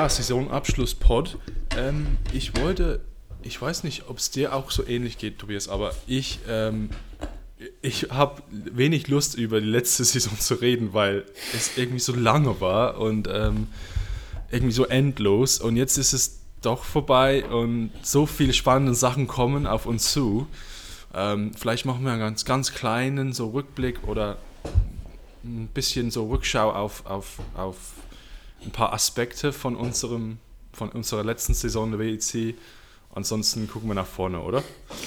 ja, Saisonabschluss-Pod. Ähm, ich wollte, ich weiß nicht, ob es dir auch so ähnlich geht, Tobias, aber ich, ähm, ich habe wenig Lust, über die letzte Saison zu reden, weil es irgendwie so lange war und ähm, irgendwie so endlos. Und jetzt ist es doch vorbei und so viele spannende Sachen kommen auf uns zu. Ähm, vielleicht machen wir einen ganz, ganz kleinen so Rückblick oder ein bisschen so Rückschau auf, auf, auf ein paar Aspekte von, unserem, von unserer letzten Saison der WEC. Ansonsten gucken wir nach vorne, oder?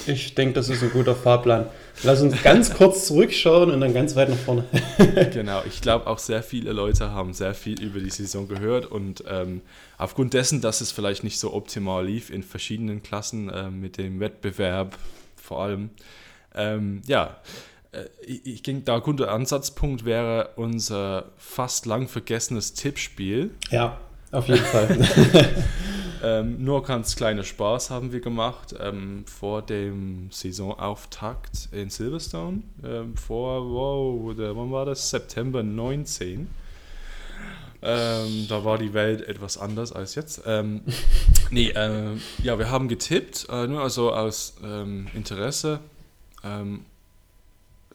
Ich denke, das ist ein guter Fahrplan. Lass uns ganz kurz zurückschauen und dann ganz weit nach vorne. genau, ich glaube auch sehr viele Leute haben sehr viel über die Saison gehört und ähm, aufgrund dessen, dass es vielleicht nicht so optimal lief in verschiedenen Klassen äh, mit dem Wettbewerb vor allem, ähm, ja, ich, ich denke, da ein guter Ansatzpunkt wäre unser fast lang vergessenes Tippspiel. Ja, auf jeden Fall. ähm, nur ganz kleiner Spaß haben wir gemacht ähm, vor dem Saisonauftakt in Silverstone. Ähm, vor, wow, der, wann war das? September 19. Ähm, da war die Welt etwas anders als jetzt. Ähm, nee, äh, ja, wir haben getippt, äh, nur also aus ähm, Interesse.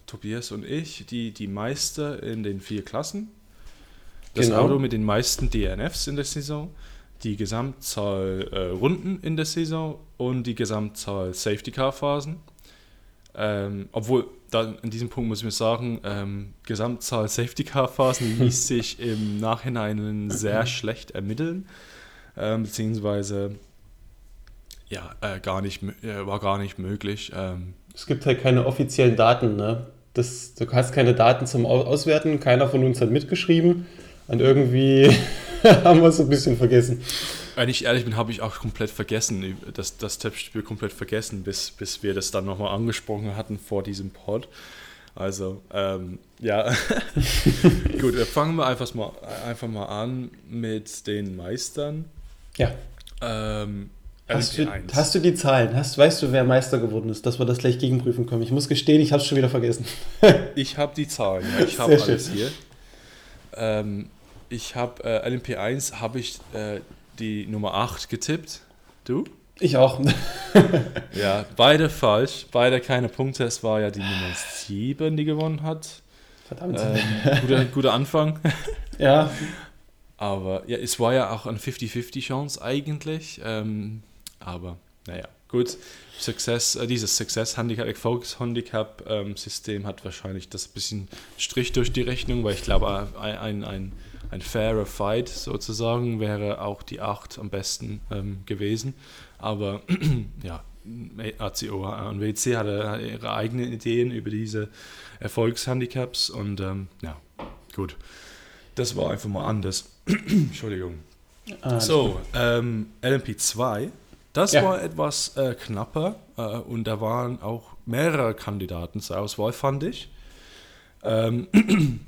Tobias und ich, die, die Meister in den vier Klassen. Das genau. Auto mit den meisten DNFs in der Saison, die Gesamtzahl äh, Runden in der Saison und die Gesamtzahl Safety Car Phasen. Ähm, obwohl, da, an diesem Punkt muss ich mir sagen, ähm, Gesamtzahl Safety Car Phasen ließ sich im Nachhinein sehr schlecht ermitteln, ähm, beziehungsweise ja, äh, gar nicht, äh, war gar nicht möglich. Ähm. es gibt halt keine offiziellen Daten, ne? Das, du hast keine Daten zum Auswerten, keiner von uns hat mitgeschrieben und irgendwie haben wir es ein bisschen vergessen. Wenn ich ehrlich bin, habe ich auch komplett vergessen, das, das Tippspiel komplett vergessen, bis, bis wir das dann nochmal angesprochen hatten vor diesem Pod. Also, ähm, ja. Gut, fangen wir einfach mal, einfach mal an mit den Meistern. Ja. Ähm, Hast du, hast du, die Zahlen? Hast, weißt du, wer Meister geworden ist, dass wir das gleich gegenprüfen können? Ich muss gestehen, ich habe es schon wieder vergessen. ich habe die Zahlen, ja, ich habe alles schön. hier. Ähm, ich habe äh, LMP1 habe ich äh, die Nummer 8 getippt. Du? Ich auch. ja, beide falsch, beide keine Punkte. Es war ja die Nummer 7, die gewonnen hat. Verdammt. Ähm, guter, guter Anfang. ja. Aber ja, es war ja auch eine 50-50 Chance eigentlich. Ähm, aber naja, gut. Success, äh, dieses Success Handicap, Erfolgshandicap ähm, System hat wahrscheinlich das bisschen Strich durch die Rechnung, weil ich glaube, ein, ein, ein, ein fairer Fight sozusagen wäre auch die 8 am besten ähm, gewesen. Aber ja, ACO und WC hatte ihre eigenen Ideen über diese Erfolgshandicaps und ähm, ja, gut. Das war einfach mal anders. Entschuldigung. Ah, so, ähm, LMP2 das ja. war etwas äh, knapper äh, und da waren auch mehrere Kandidaten zur Auswahl, fand ich. Ähm,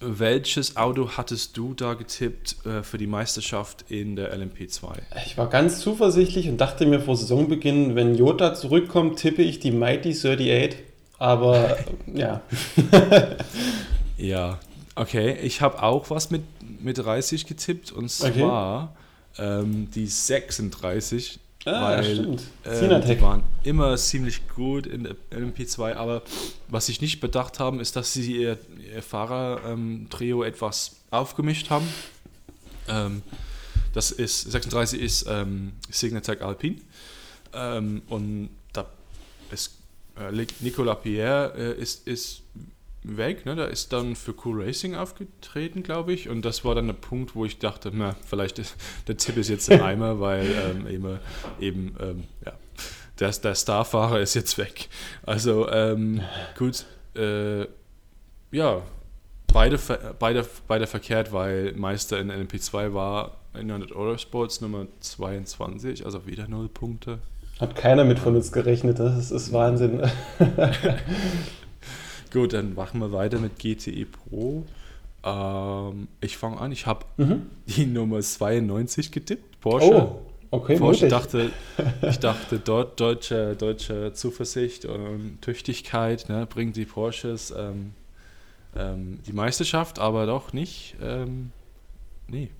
welches Auto hattest du da getippt äh, für die Meisterschaft in der LMP2? Ich war ganz zuversichtlich und dachte mir vor Saisonbeginn, wenn Jota zurückkommt, tippe ich die Mighty 38. Aber ja. ja, okay. Ich habe auch was mit, mit 30 getippt und zwar okay ähm, die 36. Ah, weil stimmt. Ähm, die waren immer ziemlich gut in der LMP2, aber was sie nicht bedacht haben, ist, dass sie ihr, ihr Fahrer-Trio ähm, etwas aufgemischt haben. Ähm, das ist 36 ist ähm, Signatec Alpine ähm, und da ist äh, Nicolas Pierre äh, ist, ist weg. Ne? Da ist dann für Cool Racing aufgetreten, glaube ich. Und das war dann der Punkt, wo ich dachte, na, vielleicht ist, der Tipp ist jetzt im Eimer, weil ähm, eben, eben ähm, ja, der, der Starfahrer ist jetzt weg. Also ähm, gut, äh, ja, beide, beide, beide verkehrt, weil Meister in LMP2 war in 100 Euro Sports Nummer 22, also wieder null Punkte. Hat keiner mit von uns gerechnet, das ist Wahnsinn. Gut, dann machen wir weiter mit GTE Pro. Ähm, ich fange an, ich habe mhm. die Nummer 92 getippt, Porsche. Oh, okay, Porsche. Ich dachte, ich dachte dort deutsche, deutsche Zuversicht und Tüchtigkeit ne, bringt die Porsches ähm, ähm, die Meisterschaft, aber doch nicht. Ähm, nee.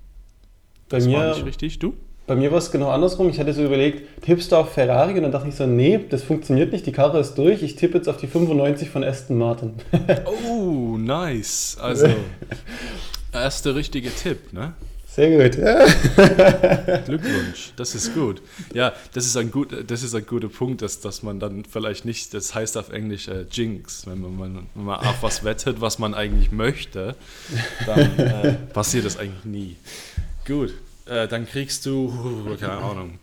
Bei das war mir, nicht richtig. Du? Bei mir war es genau andersrum. Ich hatte so überlegt, tippst du auf Ferrari? Und dann dachte ich so, nee, das funktioniert nicht, die Karre ist durch. Ich tippe jetzt auf die 95 von Aston Martin. Oh, nice. Also, erster richtige Tipp, ne? Sehr gut. Ja. Glückwunsch, das ist gut. Ja, das ist ein, gut, das ist ein guter Punkt, dass, dass man dann vielleicht nicht, das heißt auf Englisch äh, Jinx, wenn man, wenn man auf was wettet, was man eigentlich möchte, dann äh, passiert das eigentlich nie. Gut, äh, dann kriegst du, keine Ahnung,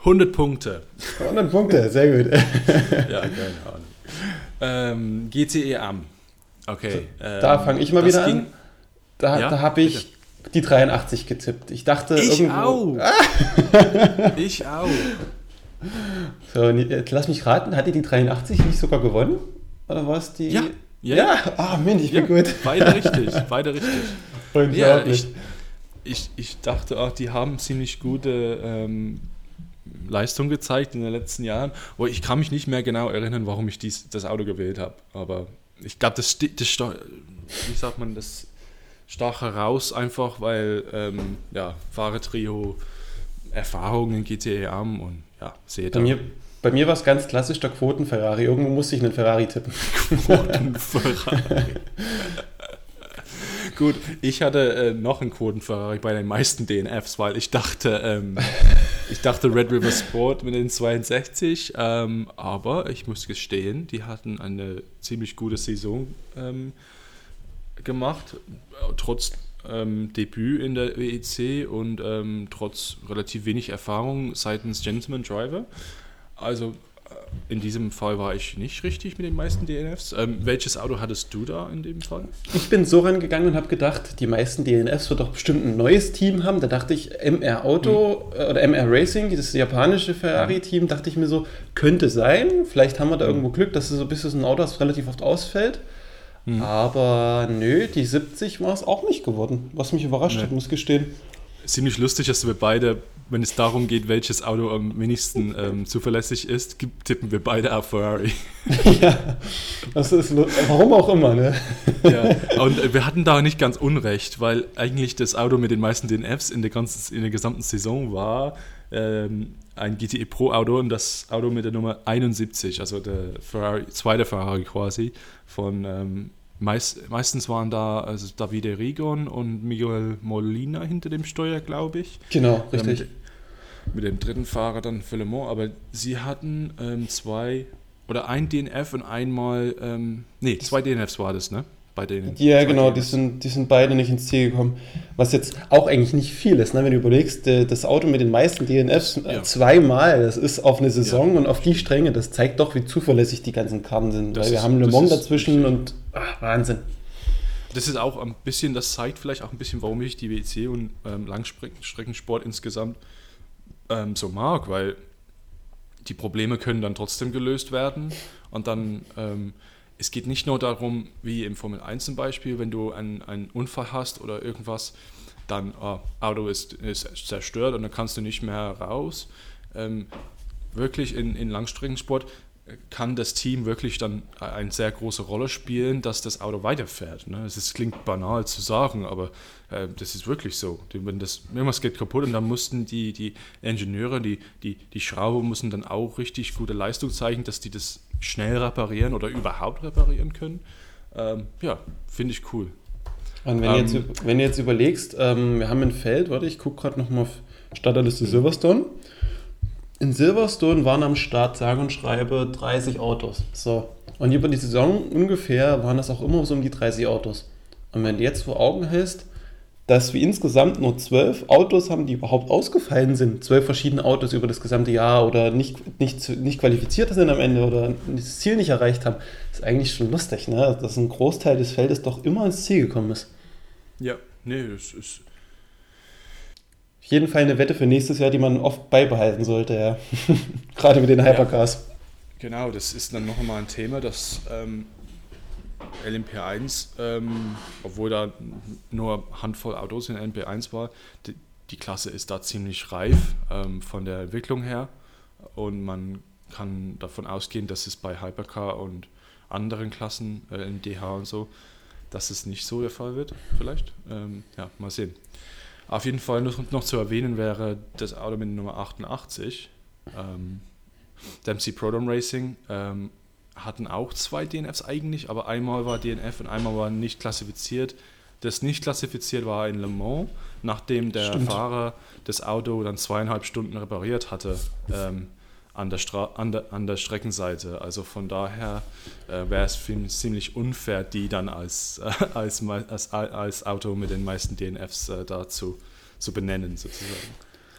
100 Punkte. 100 Punkte, sehr gut. Ja, keine Ahnung. Ähm, GTE Am. Okay. Da ähm, fange ich mal wieder ging- an. Da, Ja, da habe ich die 83 getippt. Ich dachte Ich irgendwo. auch. Ich auch. So, und jetzt lass mich raten, hat die die 83 nicht sogar gewonnen? Oder war es die? Ja, ja, Ja, ah, Mensch, ich bin gut. Beide richtig, beide richtig. Ja, Unglaublich. ich, ich, ich dachte auch, die haben ziemlich gute ähm, Leistung gezeigt in den letzten Jahren. Aber ich kann mich nicht mehr genau erinnern, warum ich dies, das Auto gewählt habe. Aber ich glaube, das, das, wie sagt man, das stach heraus einfach, weil ähm, ja, Fahrertrio Erfahrung in GTE haben und ja, seht Bei mir, bei mir war es ganz klassisch der Quoten-Ferrari. Irgendwo musste ich einen Ferrari tippen. Quotenferrari. Gut, ich hatte äh, noch einen Quotenferrari bei den meisten DNFs, weil ich dachte, ähm, ich dachte Red River Sport mit den 62, ähm, aber ich muss gestehen, die hatten eine ziemlich gute Saison ähm, gemacht, trotz ähm, Debüt in der WEC und ähm, trotz relativ wenig Erfahrung seitens Gentleman Driver. Also in diesem Fall war ich nicht richtig mit den meisten DNFs. Ähm, welches Auto hattest du da in dem Fall? Ich bin so rangegangen und habe gedacht, die meisten DNFs wird doch bestimmt ein neues Team haben. Da dachte ich, MR Auto äh, oder MR Racing, das japanische Ferrari-Team, dachte ich mir so, könnte sein. Vielleicht haben wir da irgendwo Glück, dass es so ein bisschen ein Auto, das relativ oft ausfällt. Aber nö, die 70 war es auch nicht geworden, was mich überrascht Nee. hat, muss gestehen. Ziemlich lustig, dass wir beide, wenn es darum geht, welches Auto am wenigsten ähm, zuverlässig ist, tippen wir beide auf Ferrari. ja, das ist, warum auch immer, ne? ja. Und äh, wir hatten da nicht ganz unrecht, weil eigentlich das Auto mit den meisten DNFs in der, ganzen, in der gesamten Saison war ähm, ein GTE Pro Auto und das Auto mit der Nummer 71, also der Ferrari, zweite Ferrari quasi von ähm, meist, meistens waren da also Davide Rigon und Miguel Molina hinter dem Steuer, glaube ich. Genau, Ja, richtig. mit, mit dem dritten Fahrer dann Mans, aber sie hatten ähm, zwei oder ein DNF und einmal, ähm, nee, zwei DNFs war das, ne? Bei denen. Ja, genau, die sind, die sind beide nicht ins Ziel gekommen. Was jetzt auch eigentlich nicht viel ist, ne? wenn du überlegst, äh, das Auto mit den meisten DNFs äh, Ja. zweimal, das ist auf eine Saison und auf die Stränge, das zeigt doch, wie zuverlässig die ganzen Karten sind. Das weil wir ist- haben Le Mans dazwischen und ach, Wahnsinn. Das ist auch ein bisschen, das zeigt vielleicht auch ein bisschen, warum ich die WEC und ähm, Langstreckensport insgesamt ähm, so mag, weil die Probleme können dann trotzdem gelöst werden und dann, ähm, es geht nicht nur darum, wie im Formel 1 zum Beispiel, wenn du einen, einen Unfall hast oder irgendwas, dann ah, Auto ist, ist zerstört und dann kannst du nicht mehr raus. Ähm, wirklich in, in Langstreckensport kann das Team wirklich dann eine sehr große Rolle spielen, dass das Auto weiterfährt. Ne? Es ist, klingt banal zu sagen, aber äh, das ist wirklich so. Wenn das, irgendwas geht kaputt und dann mussten die, die Ingenieure, die, die, die Schrauber müssen dann auch richtig gute Leistung zeigen, dass die das schnell reparieren oder überhaupt reparieren können. Ähm, ja, finde ich cool. Und wenn, Ähm, du jetzt, wenn du jetzt überlegst, ähm, wir haben ein Feld, warte, ich gucke gerade nochmal auf Starterliste Silverstone. In Silverstone waren am Start sage und schreibe 30 Autos. So. Und über die Saison ungefähr waren das auch immer so um die 30 Autos. Und wenn du jetzt vor Augen hältst, dass wir insgesamt nur zwölf Autos haben, die überhaupt ausgefallen sind, zwölf verschiedene Autos über das gesamte Jahr oder nicht, nicht, nicht qualifiziert sind am Ende oder das Ziel nicht erreicht haben, ist eigentlich schon lustig, ne? dass ein Großteil des Feldes doch immer ins Ziel gekommen ist. Ja, nee, es ist. Auf jeden Fall eine Wette für nächstes Jahr, die man oft beibehalten sollte, ja. Gerade mit den Hypercars. Genau, das ist dann noch einmal ein Thema, dass ähm, LMP1, ähm, obwohl da nur Handvoll Autos in LMP1 war, die, die Klasse ist da ziemlich reif ähm, von der Entwicklung her und man kann davon ausgehen, dass es bei Hypercar und anderen Klassen, äh, in DH und so, dass es nicht so der Fall wird, vielleicht. Ähm, ja, mal sehen. Auf jeden Fall noch, noch zu erwähnen wäre das Auto mit Nummer 88, ähm, Dempsey Proton Racing, ähm, hatten auch zwei DNFs eigentlich, aber einmal war DNF und einmal war nicht klassifiziert. Das nicht klassifiziert war in Le Mans, nachdem der Stimmt. Fahrer das Auto dann zweieinhalb Stunden repariert hatte ähm, an, der Stra an, der, an der Streckenseite. Also von daher äh, wäre es ziemlich unfair, die dann als, äh, als, als, als Auto mit den meisten DNFs äh, dazu zu benennen, sozusagen.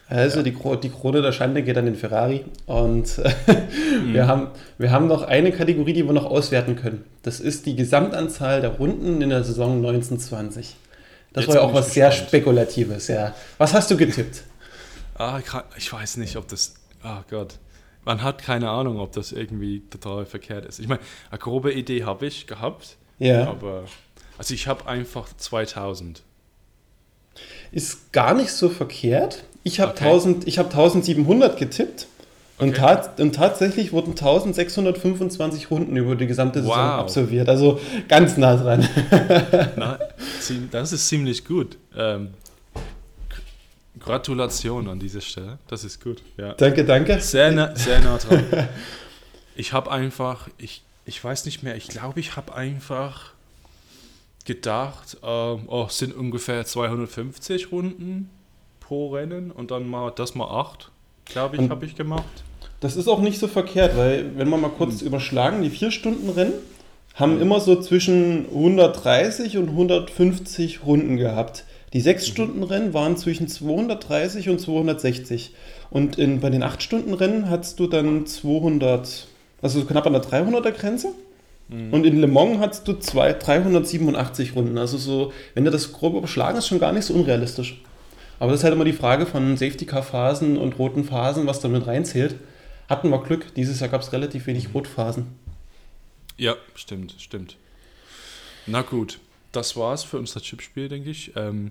Also die, Kro die Krone der Schande geht an den Ferrari und Mhm. wir, haben, wir haben noch eine Kategorie, die wir noch auswerten können. Das ist die Gesamtanzahl der Runden in der Saison 1920. Das Jetzt war ja auch was sehr gespannt. Spekulatives, ja. Was hast du getippt? Ah, ich weiß nicht, ob das. Ah Gott. Man hat keine Ahnung, ob das irgendwie total verkehrt ist. Ich meine, eine grobe Idee habe ich gehabt, Ja. aber. Also ich habe einfach 2000. Ist gar nicht so verkehrt. Ich habe Okay. 1000 ich hab 1700 getippt. Und, Okay. tat, und tatsächlich wurden 1625 Runden über die gesamte Saison Wow. absolviert. Also ganz nah dran. Na, das ist ziemlich gut. Ähm, Gratulation an dieser Stelle. Das ist gut. Ja. danke, danke. Sehr, nah, sehr nah dran. Ich habe einfach, ich, ich weiß nicht mehr, ich glaube, ich habe einfach gedacht, ähm, oh, es sind ungefähr 250 Runden pro Rennen und dann mal das mal 8, glaube ich, habe ich gemacht. Das ist auch nicht so verkehrt, weil wenn wir mal kurz überschlagen, die 4-Stunden-Rennen haben immer so zwischen 130 und 150 Runden gehabt. Die 6-Stunden-Rennen waren zwischen 230 und 260. Und in, bei den 8-Stunden-Rennen hattest du dann 200, also so knapp an der 300er-Grenze. Und in Le Mans hattest du zwei, 387 Runden. Also so, wenn du das grob überschlagen ist, schon gar nicht so unrealistisch. Aber das ist halt immer die Frage von Safety-Car-Phasen und roten Phasen, was da mit reinzählt. Hatten wir Glück, dieses Jahr gab es relativ wenig Rotphasen. Ja, stimmt, stimmt. Na gut, das war's für unser Chipspiel, denke ich. Ähm,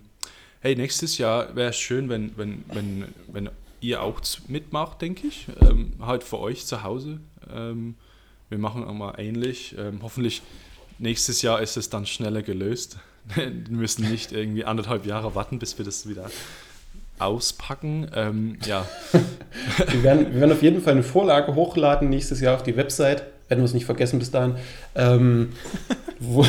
hey, nächstes Jahr wäre es schön, wenn, wenn, wenn, wenn ihr auch mitmacht, denke ich. Ähm, halt für euch zu Hause. Ähm, wir machen auch mal ähnlich. Ähm, hoffentlich nächstes Jahr ist es dann schneller gelöst. wir müssen nicht irgendwie anderthalb Jahre warten, bis wir das wieder auspacken. Ähm, ja, Wir werden, wir werden auf jeden Fall eine Vorlage hochladen nächstes Jahr auf die Website. Werden wir es nicht vergessen bis dahin. Ähm, wo,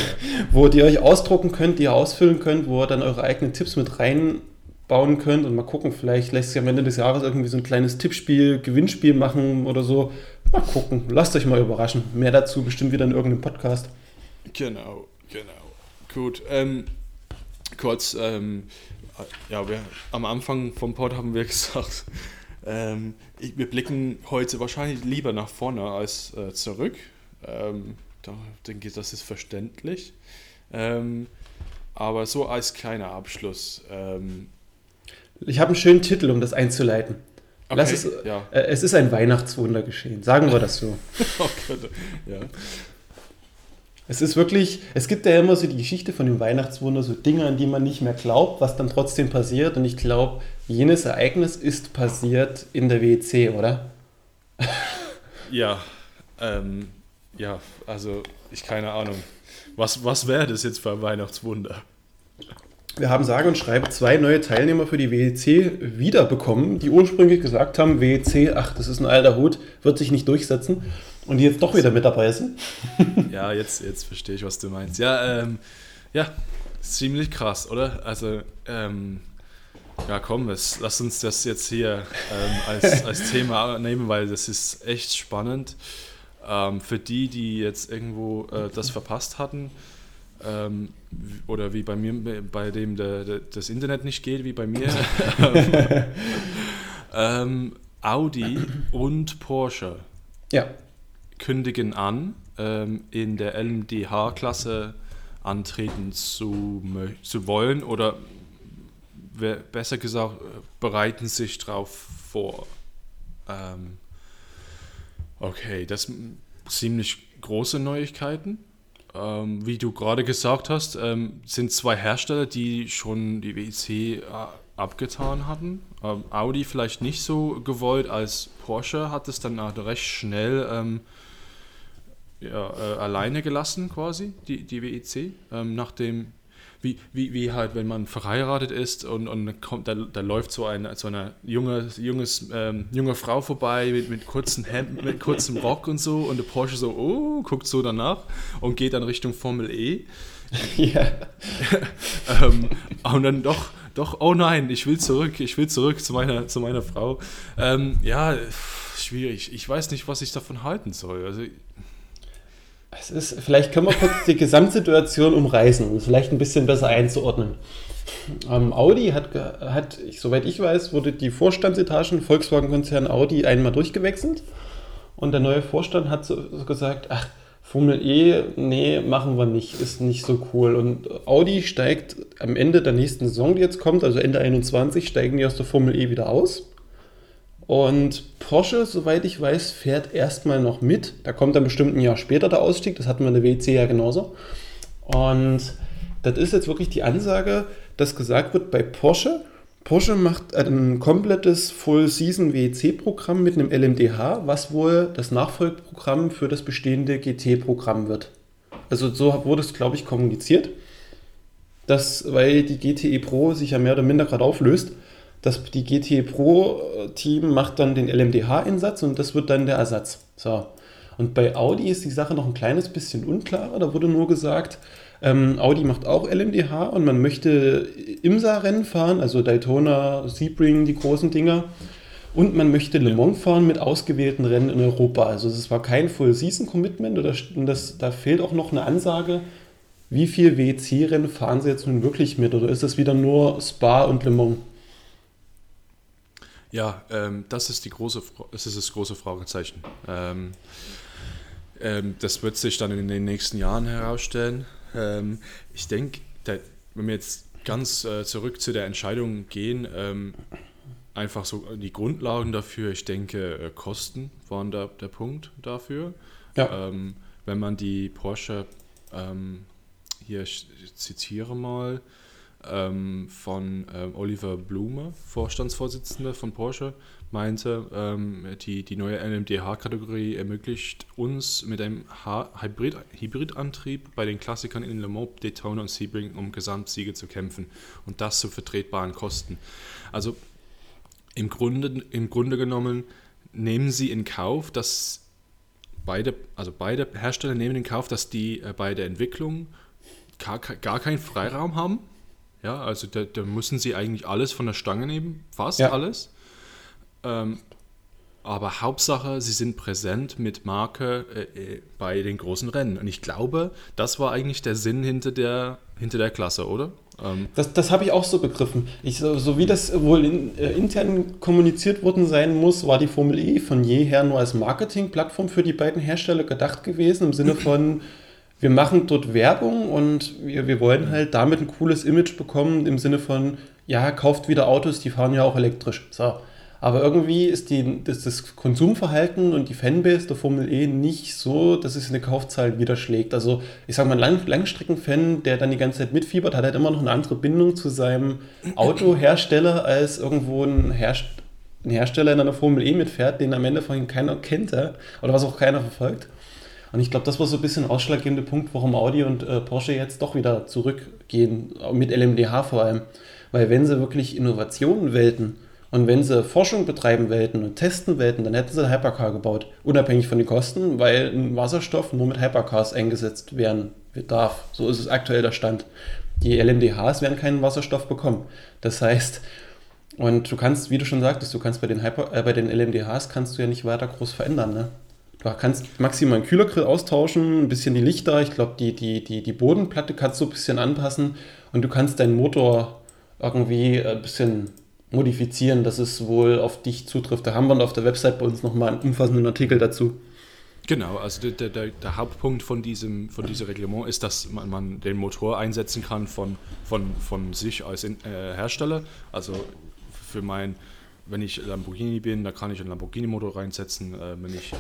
wo ihr euch ausdrucken könnt, die ihr ausfüllen könnt, wo ihr dann eure eigenen Tipps mit reinbauen könnt und mal gucken, vielleicht lässt sich am Ende des Jahres irgendwie so ein kleines Tippspiel, Gewinnspiel machen oder so. Mal gucken, lasst euch mal überraschen. Mehr dazu bestimmt wieder in irgendeinem Podcast. Genau, genau. Gut, ähm, kurz, ähm, ja, wir, am Anfang vom Pod haben wir gesagt, ähm, wir blicken heute wahrscheinlich lieber nach vorne als äh, zurück. Ähm, da denke ich, das ist verständlich. Ähm, aber so als kleiner Abschluss. Ähm, Ich habe einen schönen Titel, um das einzuleiten. Lass es, ja. äh, es ist ein Weihnachtswunder geschehen, sagen wir das so. Oh Gott, ja. Es ist wirklich, es gibt ja immer so die Geschichte von dem Weihnachtswunder, so Dinge, an die man nicht mehr glaubt, was dann trotzdem passiert. Und ich glaube, jenes Ereignis ist passiert in der WEC, oder? Ja, ähm, ja, also ich keine Ahnung. Was, was wäre das jetzt für ein Weihnachtswunder? Wir haben sage und schreibe zwei neue Teilnehmer für die WEC wiederbekommen, die ursprünglich gesagt haben, WEC, ach, das ist ein alter Hut, wird sich nicht durchsetzen. Und die jetzt doch wieder mit dabei sind. Ja, jetzt, jetzt verstehe ich, was du meinst. Ja, ähm, ja, ziemlich krass, oder? Also, ähm, ja, komm, es, lass uns das jetzt hier ähm, als, als Thema nehmen, weil das ist echt spannend. Ähm, für die, die jetzt irgendwo äh, das verpasst hatten, ähm, oder wie bei mir, bei dem der, der, das Internet nicht geht, wie bei mir, ähm, Audi und Porsche Ja, kündigen an, ähm, in der LMDH-Klasse antreten zu, zu wollen oder besser gesagt, bereiten sich darauf vor. Ähm, okay, das sind ziemlich große Neuigkeiten. Ähm, wie du gerade gesagt hast, ähm, sind zwei Hersteller, die schon die WEC äh, abgetan hatten. Ähm, Audi vielleicht nicht so gewollt als Porsche hat es dann auch recht schnell ähm, ja, äh, alleine gelassen quasi, die, die WEC. Ähm, nachdem, wie, wie, wie halt, wenn man verheiratet ist und, und kommt, da, da läuft so eine, so eine junge, junges, ähm, junge Frau vorbei mit, mit kurzem Hemd, mit kurzem Rock und so und der Porsche so, oh, guckt so danach und geht dann Richtung Formel E. Ja. ähm, und dann doch, doch, oh nein, ich will zurück, ich will zurück zu meiner, zu meiner Frau. Ähm, ja, schwierig. Ich weiß nicht, was ich davon halten soll. Also, es ist, vielleicht können wir kurz die Gesamtsituation umreißen, um es vielleicht ein bisschen besser einzuordnen. Ähm, Audi hat, hat, soweit ich weiß, wurde die Vorstandsetage Volkswagen-Konzern Audi einmal durchgewechselt und der neue Vorstand hat so, so gesagt, ach, Formel E, nee, machen wir nicht, ist nicht so cool. Und Audi steigt am Ende der nächsten Saison, die jetzt kommt, also Ende 21, steigen die aus der Formel E wieder aus. Und Porsche, soweit ich weiß, fährt erstmal noch mit. Da kommt dann bestimmt ein Jahr später der Ausstieg. Das hatten wir in der WC ja genauso. Und das ist jetzt wirklich die Ansage, dass gesagt wird, bei Porsche, Porsche macht ein komplettes Full-Season WEC-Programm mit einem LMDH, was wohl das Nachfolgeprogramm für das bestehende GT-Programm wird. Also so wurde es, glaube ich, kommuniziert, dass, weil die GTE Pro sich ja mehr oder minder gerade auflöst, das, die GT Pro-Team macht dann den LMDH-Einsatz und das wird dann der Ersatz. So. Und bei Audi ist die Sache noch ein kleines bisschen unklarer. Da wurde nur gesagt, ähm, Audi macht auch LMDH und man möchte IMSA-Rennen fahren, also Daytona, Sebring, die großen Dinger. Und man möchte Le Mans fahren mit ausgewählten Rennen in Europa. Also es war kein Full-Season-Commitment. Das, da fehlt auch noch eine Ansage, wie viel WEC-Rennen fahren sie jetzt nun wirklich mit? Oder ist das wieder nur Spa und Le Mans? Ja, ähm, das, ist die große, das ist das große Fragezeichen. Ähm, ähm, das wird sich dann in den nächsten Jahren herausstellen. Ähm, ich denke, wenn wir jetzt ganz äh, zurück zu der Entscheidung gehen, ähm, einfach so die Grundlagen dafür, ich denke, äh, Kosten waren da der Punkt dafür. Ja. Ähm, wenn man die Porsche, hier ich zitiere mal, ähm, von ähm, Oliver Blume, Vorstandsvorsitzender von Porsche, meinte, ähm, die, die neue NMDH-Kategorie ermöglicht uns mit einem Hybrid, Hybridantrieb bei den Klassikern in Le Mans, Daytona und Sebring um Gesamtsiege zu kämpfen und das zu vertretbaren Kosten. Also im Grunde, im Grunde genommen nehmen sie in Kauf, dass beide, also beide Hersteller nehmen in Kauf, dass die äh, bei der Entwicklung gar, gar keinen Freiraum haben ja, also da, da müssen sie eigentlich alles von der Stange nehmen, fast ja. alles. Ähm, aber Hauptsache, sie sind präsent mit Marke äh, äh, bei den großen Rennen. Und ich glaube, das war eigentlich der Sinn hinter der, hinter der Klasse, oder? Ähm das das habe ich auch so begriffen. Ich, so, so wie das wohl in, äh, intern kommuniziert worden sein muss, war die Formel E von jeher nur als Marketingplattform für die beiden Hersteller gedacht gewesen, im Sinne von wir machen dort Werbung und wir, wir wollen halt damit ein cooles Image bekommen im Sinne von, ja, kauft wieder Autos, die fahren ja auch elektrisch. So. Aber irgendwie ist, die, das, das Konsumverhalten und die Fanbase der Formel E nicht so, dass es eine Kaufzahl widerschlägt. Also ich sage mal, ein Lang Langstreckenfan, der dann die ganze Zeit mitfiebert, hat halt immer noch eine andere Bindung zu seinem Autohersteller als irgendwo ein, Herst ein Hersteller in einer Formel E mitfährt, den am Ende von ihm keiner kennt oder was auch keiner verfolgt. Und ich glaube, das war so ein bisschen ein ausschlaggebender Punkt, warum Audi und äh, Porsche jetzt doch wieder zurückgehen, mit LMDH vor allem. Weil wenn sie wirklich Innovationen wählten und wenn sie Forschung betreiben wollten und testen wollten, dann hätten sie ein Hypercar gebaut, unabhängig von den Kosten, weil ein Wasserstoff nur mit Hypercars eingesetzt werden darf. So ist es aktuell der Stand. Die LMDHs werden keinen Wasserstoff bekommen. Das heißt, und du kannst, wie du schon sagtest, du kannst bei den, Hyper, äh, bei den LMDHs kannst du ja nicht weiter groß verändern. Ne? Du kannst maximal einen Kühlergrill austauschen, ein bisschen die Lichter, ich glaube, die, die, die, die Bodenplatte kannst du ein bisschen anpassen und du kannst deinen Motor irgendwie ein bisschen modifizieren, dass es wohl auf dich zutrifft. Da haben wir auf der Website bei uns nochmal einen umfassenden Artikel dazu. Genau, also der, der, der Hauptpunkt von diesem, von diesem Reglement ist, dass man, man den Motor einsetzen kann von, von, von sich als äh, Hersteller. Also für mein wenn ich Lamborghini bin, da kann ich einen Lamborghini-Motor reinsetzen, äh, wenn ich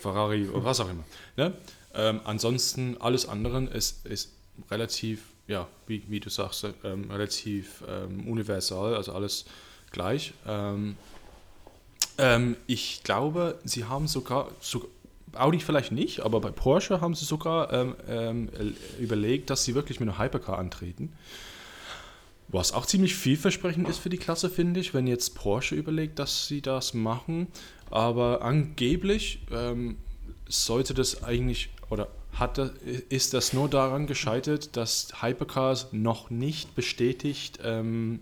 Ferrari oder was auch immer. Ne? Ähm, ansonsten alles andere ist, ist relativ, ja, wie, wie du sagst, ähm, relativ ähm, universal, also alles gleich. Ähm, ähm, ich glaube, sie haben sogar, so, Audi vielleicht nicht, aber bei Porsche haben sie sogar ähm, überlegt, dass sie wirklich mit einer Hypercar antreten. Was auch ziemlich vielversprechend ist für die Klasse, finde ich, wenn jetzt Porsche überlegt, dass sie das machen. Aber angeblich ähm, sollte das eigentlich oder hat, ist das nur daran gescheitert, dass Hypercars noch nicht bestätigt ähm,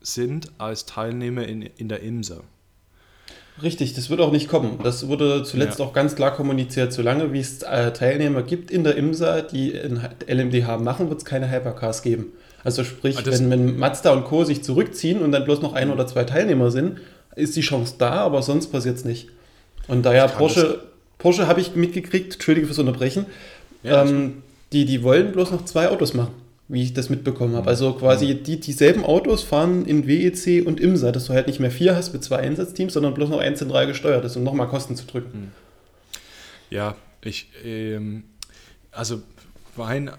sind als Teilnehmer in, in der IMSA. Richtig, das wird auch nicht kommen. Das wurde zuletzt ja. auch ganz klar kommuniziert. Solange wie es äh, Teilnehmer gibt in der IMSA, die in LMDH machen, wird es keine Hypercars geben. Also sprich, ah, wenn, wenn Mazda und Co. sich zurückziehen und dann bloß noch ein oder zwei Teilnehmer sind, ist die Chance da, aber sonst passiert es nicht. Und daher Porsche, Porsche habe ich mitgekriegt, entschuldige fürs Unterbrechen, ja, ähm, die, die wollen bloß noch zwei Autos machen, wie ich das mitbekommen habe. Also quasi mhm. die, dieselben Autos fahren in WEC und IMSA, dass du halt nicht mehr vier hast mit zwei Einsatzteams, sondern bloß noch ein zentral gesteuert ist, um nochmal Kosten zu drücken. Mhm. Ja, ich, ähm, also mein,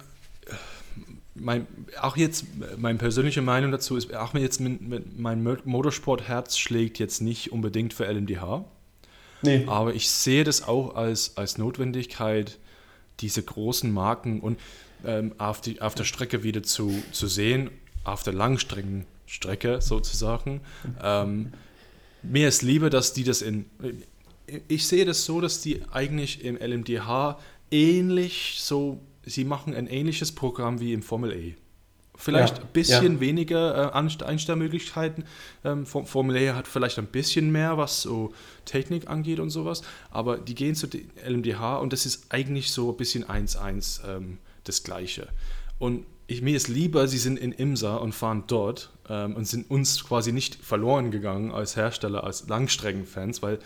mein, auch jetzt meine persönliche Meinung dazu ist, auch wenn jetzt mit, mit mein Motorsportherz schlägt jetzt nicht unbedingt für LMDH. Nee. Aber ich sehe das auch als, als Notwendigkeit, diese großen Marken und ähm, auf, die, auf der Strecke wieder zu, zu sehen, auf der Langstreckenstrecke sozusagen. Ähm, mir ist lieber, dass die das in. Ich sehe das so, dass die eigentlich im LMDH ähnlich so. Sie machen ein ähnliches Programm wie im Formel E. Vielleicht ja, ein bisschen ja. weniger äh, Einstellmöglichkeiten. Ähm, Formel E hat vielleicht ein bisschen mehr, was so Technik angeht und sowas. Aber die gehen zu LMDH und das ist eigentlich so ein bisschen 1-1 ähm, das Gleiche. Und ich, mir ist lieber, sie sind in Imsa und fahren dort ähm, und sind uns quasi nicht verloren gegangen als Hersteller, als Langstreckenfans, weil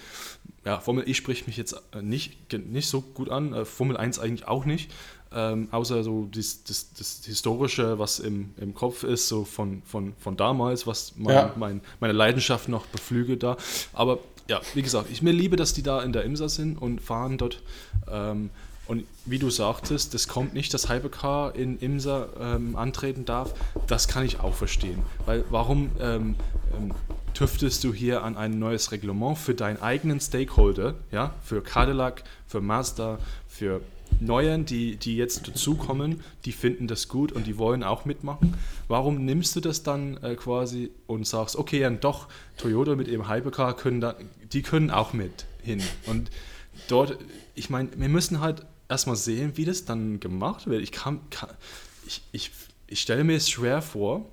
ja, Formel E spricht mich jetzt äh, nicht, nicht so gut an, äh, Formel 1 eigentlich auch nicht. Ähm, außer so das, das, das, Historische, was im, im Kopf ist, so von, von, von damals, was mein, ja. mein, meine Leidenschaft noch beflügelt da. Aber ja, wie gesagt, ich mir liebe, dass die da in der Imsa sind und fahren dort. Ähm, und wie du sagtest, das kommt nicht, dass Hypercar in Imsa ähm, antreten darf. Das kann ich auch verstehen. Weil warum ähm, ähm, tüftest du hier an ein neues Reglement für deinen eigenen Stakeholder, ja, für Cadillac, für Mazda, für Neuen, die, die jetzt dazukommen, die finden das gut und die wollen auch mitmachen. Warum nimmst du das dann äh, quasi und sagst, okay, dann doch, Toyota mit ihrem Hypercar können da, die können auch mit hin. Und dort, ich meine, wir müssen halt erstmal sehen, wie das dann gemacht wird. Ich kann, kann ich, ich, ich stelle mir es schwer vor,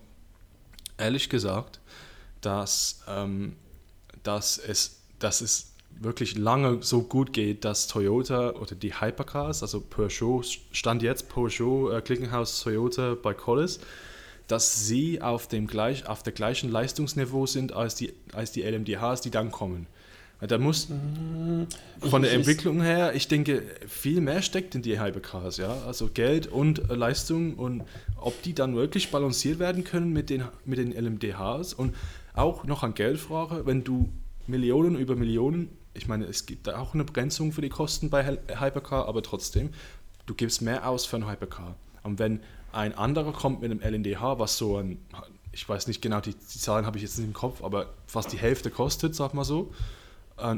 ehrlich gesagt, dass, ähm, dass, es, dass es wirklich lange so gut geht, dass Toyota oder die Hypercars, also Peugeot, stand jetzt Peugeot, äh, Klickenhaus Toyota bei Collis, dass sie auf dem gleich, auf der gleichen Leistungsniveau sind als die, als die LMDHs, die dann kommen. Da muss mhm. von der Entwicklung her, ich denke, viel mehr steckt in die Hypercars, ja. Also Geld und Leistung und ob die dann wirklich balanciert werden können mit den, mit den LMDHs und auch noch an Geldfrage, wenn du Millionen über Millionen ich meine, es gibt auch eine Begrenzung für die Kosten bei Hypercar, aber trotzdem, du gibst mehr aus für ein Hypercar. Und wenn ein anderer kommt mit einem LNDH, was so ein, ich weiß nicht genau, die, die Zahlen habe ich jetzt nicht im Kopf, aber fast die Hälfte kostet, sag mal so,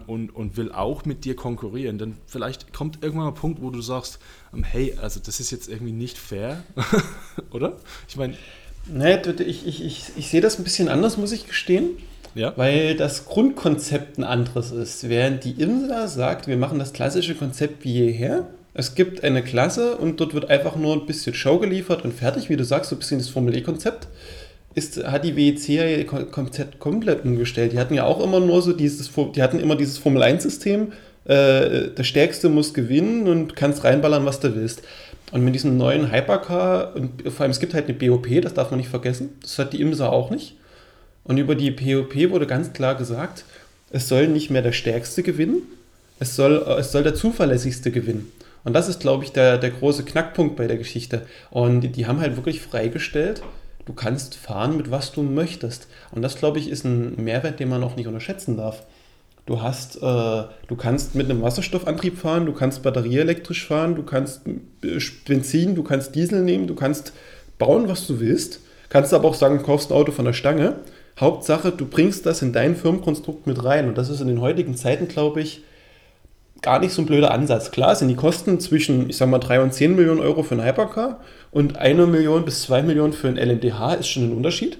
und, und will auch mit dir konkurrieren, dann vielleicht kommt irgendwann ein Punkt, wo du sagst, ähm, hey, also das ist jetzt irgendwie nicht fair, oder? Ich meine... Nee, ich, ich, ich, ich sehe das ein bisschen anders, muss ich gestehen. Ja. Weil das Grundkonzept ein anderes ist. Während die IMSA sagt, wir machen das klassische Konzept wie jeher. Es gibt eine Klasse und dort wird einfach nur ein bisschen Show geliefert und fertig, wie du sagst, so ein bisschen das Formel E-Konzept. Ist, hat die WEC ja ihr Konzept komplett umgestellt. Die hatten ja auch immer nur so dieses, die hatten immer dieses Formel 1-System, äh, der Stärkste muss gewinnen und kannst reinballern, was du willst. Und mit diesem neuen Hypercar, und vor allem es gibt halt eine BOP, das darf man nicht vergessen, das hat die IMSA auch nicht. Und über die POP wurde ganz klar gesagt, es soll nicht mehr der Stärkste gewinnen, es soll, es soll der Zuverlässigste gewinnen. Und das ist, glaube ich, der, der große Knackpunkt bei der Geschichte. Und die, die haben halt wirklich freigestellt, du kannst fahren mit was du möchtest. Und das, glaube ich, ist ein Mehrwert, den man auch nicht unterschätzen darf. Du hast, äh, du kannst mit einem Wasserstoffantrieb fahren, du kannst batterieelektrisch fahren, du kannst Benzin, du kannst Diesel nehmen, du kannst bauen, was du willst. Kannst aber auch sagen, du kaufst ein Auto von der Stange Hauptsache, du bringst das in dein Firmenkonstrukt mit rein. Und das ist in den heutigen Zeiten, glaube ich, gar nicht so ein blöder Ansatz. Klar sind die Kosten zwischen, ich sag mal, 3 und 10 Millionen Euro für einen Hypercar und 1 Million bis 2 Millionen für einen LMDH ist schon ein Unterschied.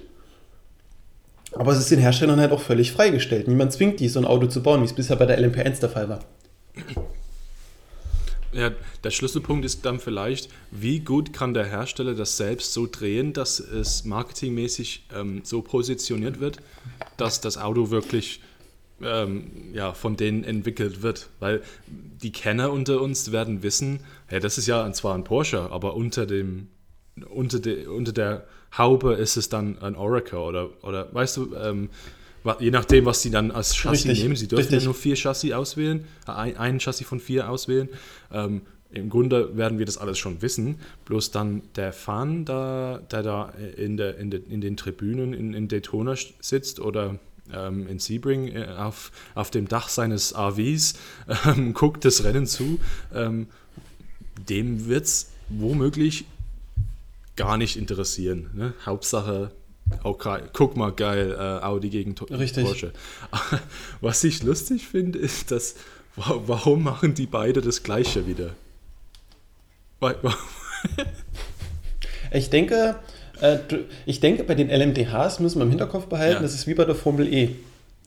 Aber es ist den Herstellern halt auch völlig freigestellt. Niemand zwingt die, so ein Auto zu bauen, wie es bisher bei der LMP1 der Fall war. Ja, der Schlüsselpunkt ist dann vielleicht, wie gut kann der Hersteller das selbst so drehen, dass es marketingmäßig ähm, so positioniert wird, dass das Auto wirklich ähm, ja, von denen entwickelt wird. Weil die Kenner unter uns werden wissen, ja, das ist ja zwar ein Porsche, aber unter dem unter, de, unter der Haube ist es dann ein Oracle oder, oder weißt du, ähm, je nachdem, was sie dann als Chassis richtig, nehmen. Sie dürfen ja nur vier Chassis auswählen, äh, ein, ein Chassis von vier auswählen. Ähm, Im Grunde werden wir das alles schon wissen. Bloß dann der Fan, da, der da in, der, in, der, in den Tribünen in, in Daytona sitzt oder ähm, in Sebring äh, auf, auf dem Dach seines RVs, ähm, guckt das Rennen zu. Ähm, dem wird es womöglich gar nicht interessieren. Ne? Hauptsache, okay, guck mal geil, äh, Audi gegen Richtig. Porsche. Was ich lustig finde, ist, dass warum machen die beide das Gleiche wieder? ich denke, äh, ich denke, bei den LMDHs müssen wir im Hinterkopf behalten, ja. das ist wie bei der Formel E.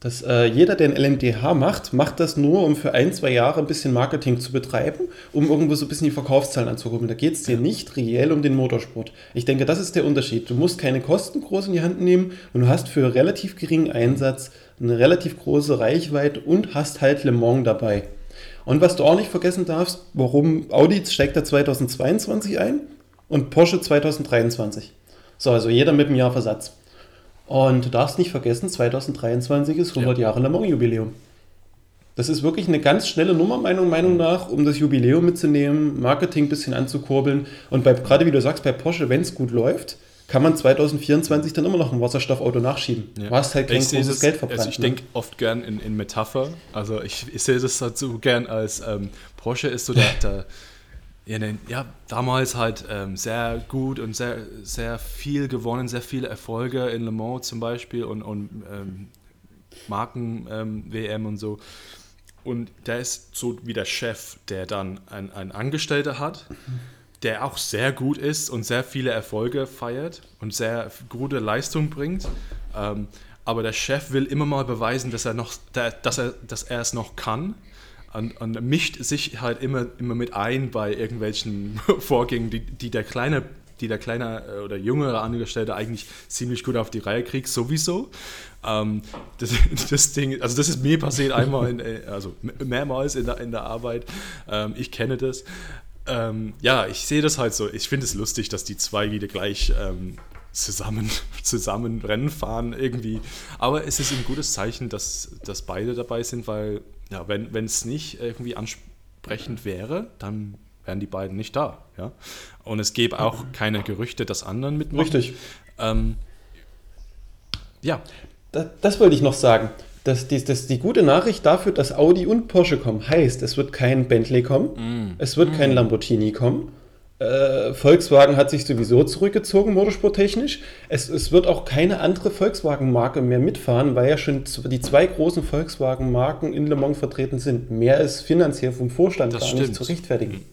Dass äh, jeder, der ein LMDH macht, macht das nur, um für ein, zwei Jahre ein bisschen Marketing zu betreiben, um irgendwo so ein bisschen die Verkaufszahlen anzukurbeln. Da geht es dir nicht reell um den Motorsport. Ich denke, das ist der Unterschied. Du musst keine Kosten groß in die Hand nehmen und du hast für relativ geringen Einsatz eine relativ große Reichweite und hast halt Le Mans dabei. Und was du auch nicht vergessen darfst, warum Audi steigt da 2022 ein und Porsche 2023. So, also jeder mit einem Jahr Versatz. Und du darfst nicht vergessen, 2023 ist 100 ja. Jahre Le Mans Jubiläum. Das ist wirklich eine ganz schnelle Nummer, meiner Meinung nach, um das Jubiläum mitzunehmen, Marketing ein bisschen anzukurbeln. Und bei, gerade wie du sagst, bei Porsche, wenn es gut läuft, kann man 2024 dann immer noch ein Wasserstoffauto nachschieben. Ja. Du hast halt kein ich großes das, Geld verbrannt. Also ich ne? denke oft gern in, in Metapher. Also ich, ich sehe das halt so gern als ähm, Porsche ist so der, der ja, ne, ja, damals halt ähm, sehr gut und sehr, sehr viel gewonnen, sehr viele Erfolge in Le Mans zum Beispiel und, und ähm, Marken-WM ähm, und so. Und der ist so wie der Chef, der dann einen Angestellter hat, der auch sehr gut ist und sehr viele Erfolge feiert und sehr gute Leistung bringt. Ähm, aber der Chef will immer mal beweisen, dass er, noch, dass er, dass er es noch kann und, und, mischt sich halt immer, immer mit ein bei irgendwelchen Vorgängen, die, die der kleine die der kleine äh, oder jüngere Angestellte eigentlich ziemlich gut auf die Reihe kriegt, sowieso. Ähm, das, das, Ding, also das ist mir passiert einmal, in, äh, also mehrmals in der, in der Arbeit. Ähm, ich kenne das. Ähm, ja, ich sehe das halt so. Ich finde es lustig, dass die zwei wieder gleich ähm, zusammen, zusammen Rennen fahren irgendwie. Aber es ist ein gutes Zeichen, dass, dass beide dabei sind, weil ja, wenn es nicht irgendwie ansprechend wäre, dann wären die beiden nicht da. Ja? Und es gäbe auch keine Gerüchte, dass anderen mitmachen. Richtig. Ähm, ja. Das, das, wollte ich noch sagen. Das, die, das, die gute Nachricht dafür, dass Audi und Porsche kommen, heißt, es wird kein Bentley kommen, mm. es wird mm. kein Lamborghini kommen, äh, Volkswagen hat sich sowieso zurückgezogen, motorsporttechnisch. Es, es wird auch keine andere Volkswagen-Marke mehr mitfahren, weil ja schon die zwei großen Volkswagen-Marken in Le Mans vertreten sind. Mehr ist finanziell vom Vorstand das gar stimmt. nicht zu rechtfertigen.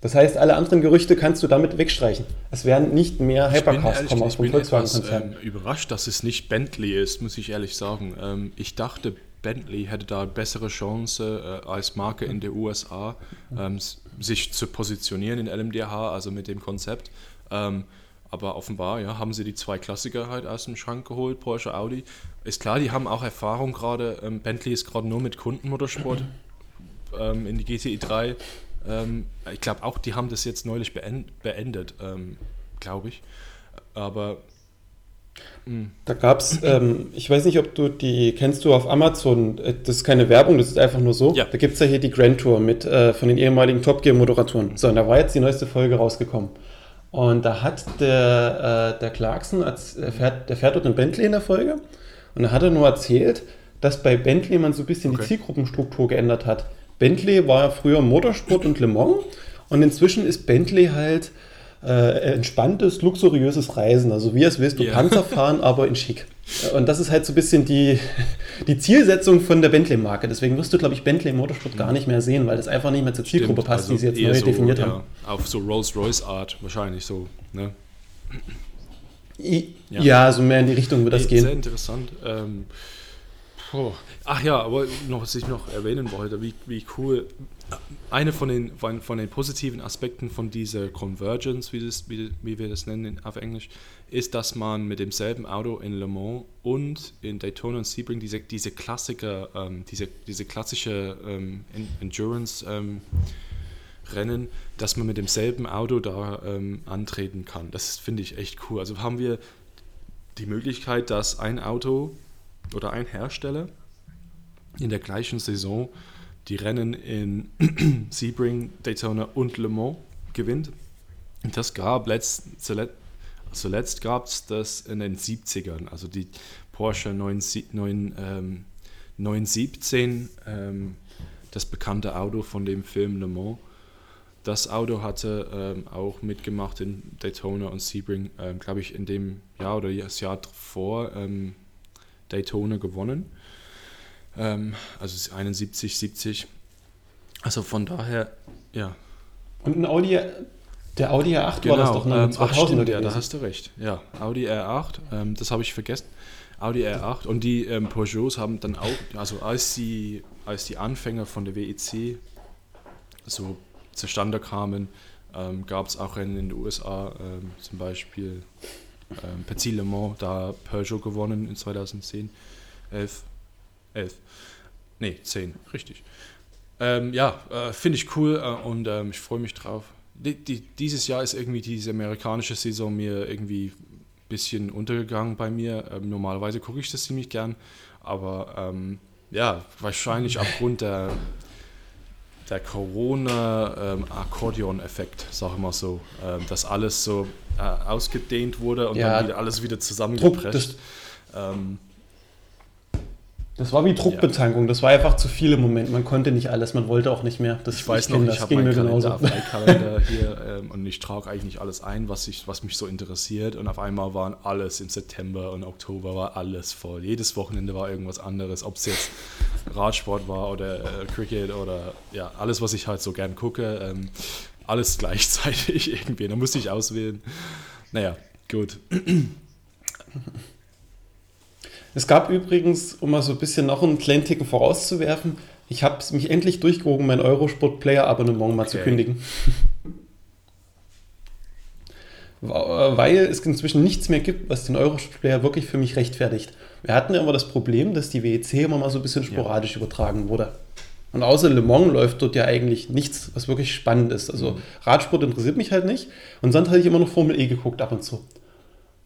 Das heißt, alle anderen Gerüchte kannst du damit wegstreichen. Es werden nicht mehr Hypercars kommen aus dem Volkswagen-Konzern. Ich bin ähm, überrascht, dass es nicht Bentley ist, muss ich ehrlich sagen. Ähm, ich dachte, Bentley hätte da bessere Chance äh, als Marke in den USA. Ähm, sich zu positionieren in LMDH, also mit dem Konzept. Ähm, aber offenbar ja, haben sie die zwei Klassiker halt aus dem Schrank geholt, Porsche, Audi. Ist klar, die haben auch Erfahrung gerade. Ähm, Bentley ist gerade nur mit Kundenmotorsport ähm, in die GTI 3. Ähm, ich glaube auch, die haben das jetzt neulich beend, beendet, ähm, glaube ich. Aber da gab es, ähm, ich weiß nicht, ob du die, kennst du auf Amazon, äh, das ist keine Werbung, das ist einfach nur so. Ja. Da gibt es ja hier die Grand Tour mit äh, von den ehemaligen Top Gear-Moderatoren. So, und da war jetzt die neueste Folge rausgekommen. Und da hat der, äh, der Clarkson, als, der, fährt, der fährt dort in Bentley in der Folge, und da hat er nur erzählt, dass bei Bentley man so ein bisschen okay. die Zielgruppenstruktur geändert hat. Bentley war ja früher Motorsport und Le Mans und inzwischen ist Bentley halt äh, entspanntes, luxuriöses Reisen. Also wie es willst du Ja. Panzer fahren, aber in schick. Und das ist halt so ein bisschen die, die Zielsetzung von der Bentley-Marke. Deswegen wirst du, glaube ich, Bentley Motorsport gar nicht mehr sehen, weil das einfach nicht mehr zur Zielgruppe Stimmt, passt, also die sie jetzt neu so, definiert ja, haben. Auf so Rolls-Royce-Art wahrscheinlich so. Ne? I- Ja. Ja. so mehr in die Richtung wird das Nee, gehen. Sehr interessant. Ähm, puh. ach ja, aber noch, was ich noch erwähnen wollte, wie, wie cool. Eine von den, von, von den positiven Aspekten von dieser Convergence, wie, das, wie, wie wir das nennen auf Englisch, ist, dass man mit demselben Auto in Le Mans und in Daytona und Sebring diese, diese Klassiker, ähm, diese, diese klassische ähm, En- Endurance ähm, Rennen, dass man mit demselben Auto da ähm, antreten kann. Das finde ich echt cool. Also haben wir die Möglichkeit, dass ein Auto oder ein Hersteller in der gleichen Saison die Rennen in Sebring, Daytona und Le Mans gewinnt. Das gab letzt, zuletzt, zuletzt gab es das in den 70ern, also die Porsche 9, 9, ähm, 917, ähm, das bekannte Auto von dem Film Le Mans. Das Auto hatte ähm, auch mitgemacht in Daytona und Sebring, ähm, glaube ich, in dem Jahr oder das Jahr vor ähm, Daytona gewonnen. Ähm, also es ist 71, 70. Also von daher, ja. Und ein Audi, der Audi R8 war das doch ne? ähm, Mit ach, 2000er stimmt, ja, da hast du recht. Ja, Audi R8, ähm, das habe ich vergessen. Audi R8 und die ähm, Peugeots haben dann auch, also als die, als die Anfänger von der WEC so zustande kamen, ähm, gab es auch Rennen in den USA, ähm, zum Beispiel ähm, Petit Le Mans, da Peugeot gewonnen in 2010, 11, 11, nee, 10, richtig. Ähm, ja, äh, finde ich cool äh, und ähm, ich freue mich drauf. Die, die, dieses Jahr ist irgendwie diese amerikanische Saison mir irgendwie ein bisschen untergegangen bei mir. Ähm, normalerweise gucke ich das ziemlich gern, aber ähm, ja, wahrscheinlich aufgrund der, der Corona-Akkordeon-Effekt, sag ich mal so, ähm, dass alles so äh, ausgedehnt wurde und Ja. dann wieder alles wieder Druck, zusammengepresst. das, ähm, das war wie Druckbetankung. Das war einfach zu viel im Moment. Man konnte nicht alles, man wollte auch nicht mehr. Das, Ich weiß kenn noch, ich habe meinen mir Kalender, genauso. Kalender hier ähm, und ich trage eigentlich nicht alles ein, was, ich, was mich so interessiert. Und auf einmal waren alles im September und Oktober war alles voll. Jedes Wochenende war irgendwas anderes, ob es jetzt Radsport war oder äh, Cricket oder ja, alles, was ich halt so gern gucke. Ähm, alles gleichzeitig irgendwie. Da musste ich auswählen. Naja, gut. Es gab übrigens, um mal so ein bisschen noch einen kleinen Ticken vorauszuwerfen, ich habe mich endlich durchgewogen, mein Eurosport-Player-Abonnement mal zu Okay. kündigen. Weil es inzwischen nichts mehr gibt, was den Eurosport-Player wirklich für mich rechtfertigt. Wir hatten ja immer das Problem, dass die WEC immer mal so ein bisschen sporadisch übertragen wurde. Und außer Le Mans läuft dort ja eigentlich nichts, was wirklich spannend ist. Also Mhm. Radsport interessiert mich halt nicht. Und sonst hatte ich immer noch Formel E geguckt ab und zu.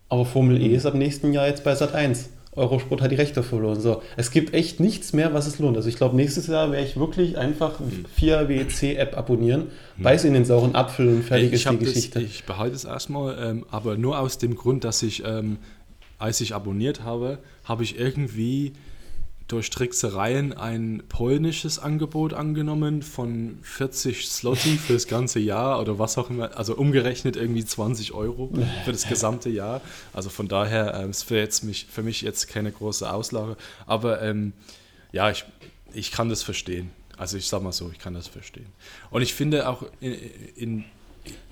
Aber Formel E ist ab nächsten Jahr jetzt bei Sat 1. Eurosport hat die Rechte verloren. So, es gibt echt nichts mehr, was es lohnt. Also ich glaube, nächstes Jahr werde ich wirklich einfach Mhm. vier WEC-App abonnieren, beiß in den sauren Apfel und fertig ich, ist die das, Geschichte. ich behalte es erstmal, ähm, aber nur aus dem Grund, dass ich, ähm, als ich abonniert habe, habe ich irgendwie durch Tricksereien ein polnisches Angebot angenommen von 40 Slotty für das ganze Jahr oder was auch immer, also umgerechnet irgendwie 20 Euro für das gesamte Jahr. Also von daher ähm, ist für, jetzt mich, für mich jetzt keine große Auslage. Aber ähm, ja, ich, ich kann das verstehen. Also ich sag mal so, ich kann das verstehen. Und ich finde auch in, in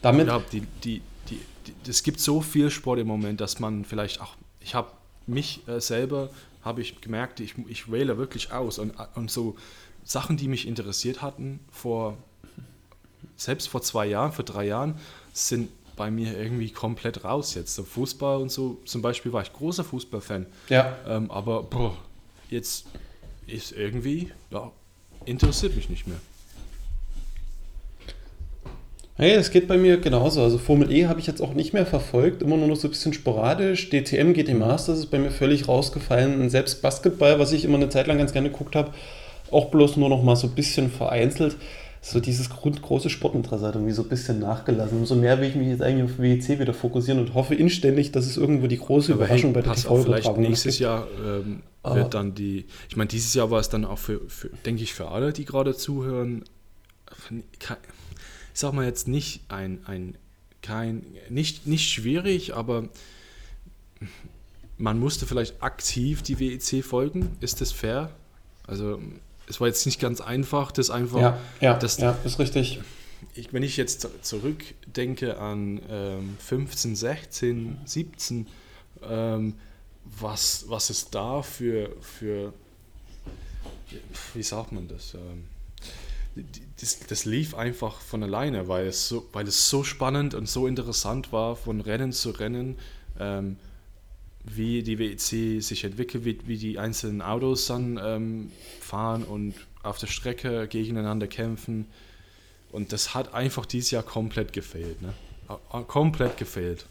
Damit, die, die, die, die, es gibt so viel Sport im Moment, dass man vielleicht auch, ich habe mich äh, selber, habe ich gemerkt, ich, ich wähle wirklich aus und, und so Sachen, die mich interessiert hatten vor, selbst vor zwei Jahren, vor drei Jahren, sind bei mir irgendwie komplett raus jetzt. So Fußball und so, zum Beispiel war ich großer Fußballfan, ja, ähm, aber boah, jetzt ist irgendwie, ja, interessiert mich nicht mehr. Hey, das geht bei mir genauso. Also Formel E habe ich jetzt auch nicht mehr verfolgt, immer nur noch so ein bisschen sporadisch. DTM, GT Masters ist bei mir völlig rausgefallen. Und selbst Basketball, was ich immer eine Zeit lang ganz gerne geguckt habe, auch bloß nur noch mal so ein bisschen vereinzelt. So dieses grund- große Sportinteresse hat irgendwie so ein bisschen nachgelassen. Umso mehr will ich mich jetzt eigentlich auf WEC wieder fokussieren und hoffe inständig, dass es irgendwo die große Aber Überraschung hey, bei der pass auf, vielleicht nächstes gibt. Jahr ähm, Aber- wird dann die, ich meine, dieses Jahr war es dann auch für, für denke ich, für alle, die gerade zuhören, ich sag mal jetzt nicht ein, ein kein, nicht, nicht schwierig, aber man musste vielleicht aktiv die WEC folgen. Ist das fair? Also es war jetzt nicht ganz einfach, das einfach. Ja, ja, das, ja ist richtig. Ich, wenn ich jetzt zurückdenke an ähm, 15, 16, 17, ähm, was, was es da für, für, wie sagt man das? Ähm, das, das, lief einfach von alleine, weil es, so, weil es so spannend und so interessant war, von Rennen zu Rennen, ähm, wie die WEC sich entwickelt, wie, wie die einzelnen Autos dann ähm, fahren und auf der Strecke gegeneinander kämpfen. Und das hat einfach dieses Jahr komplett gefehlt. Ne? Komplett gefehlt.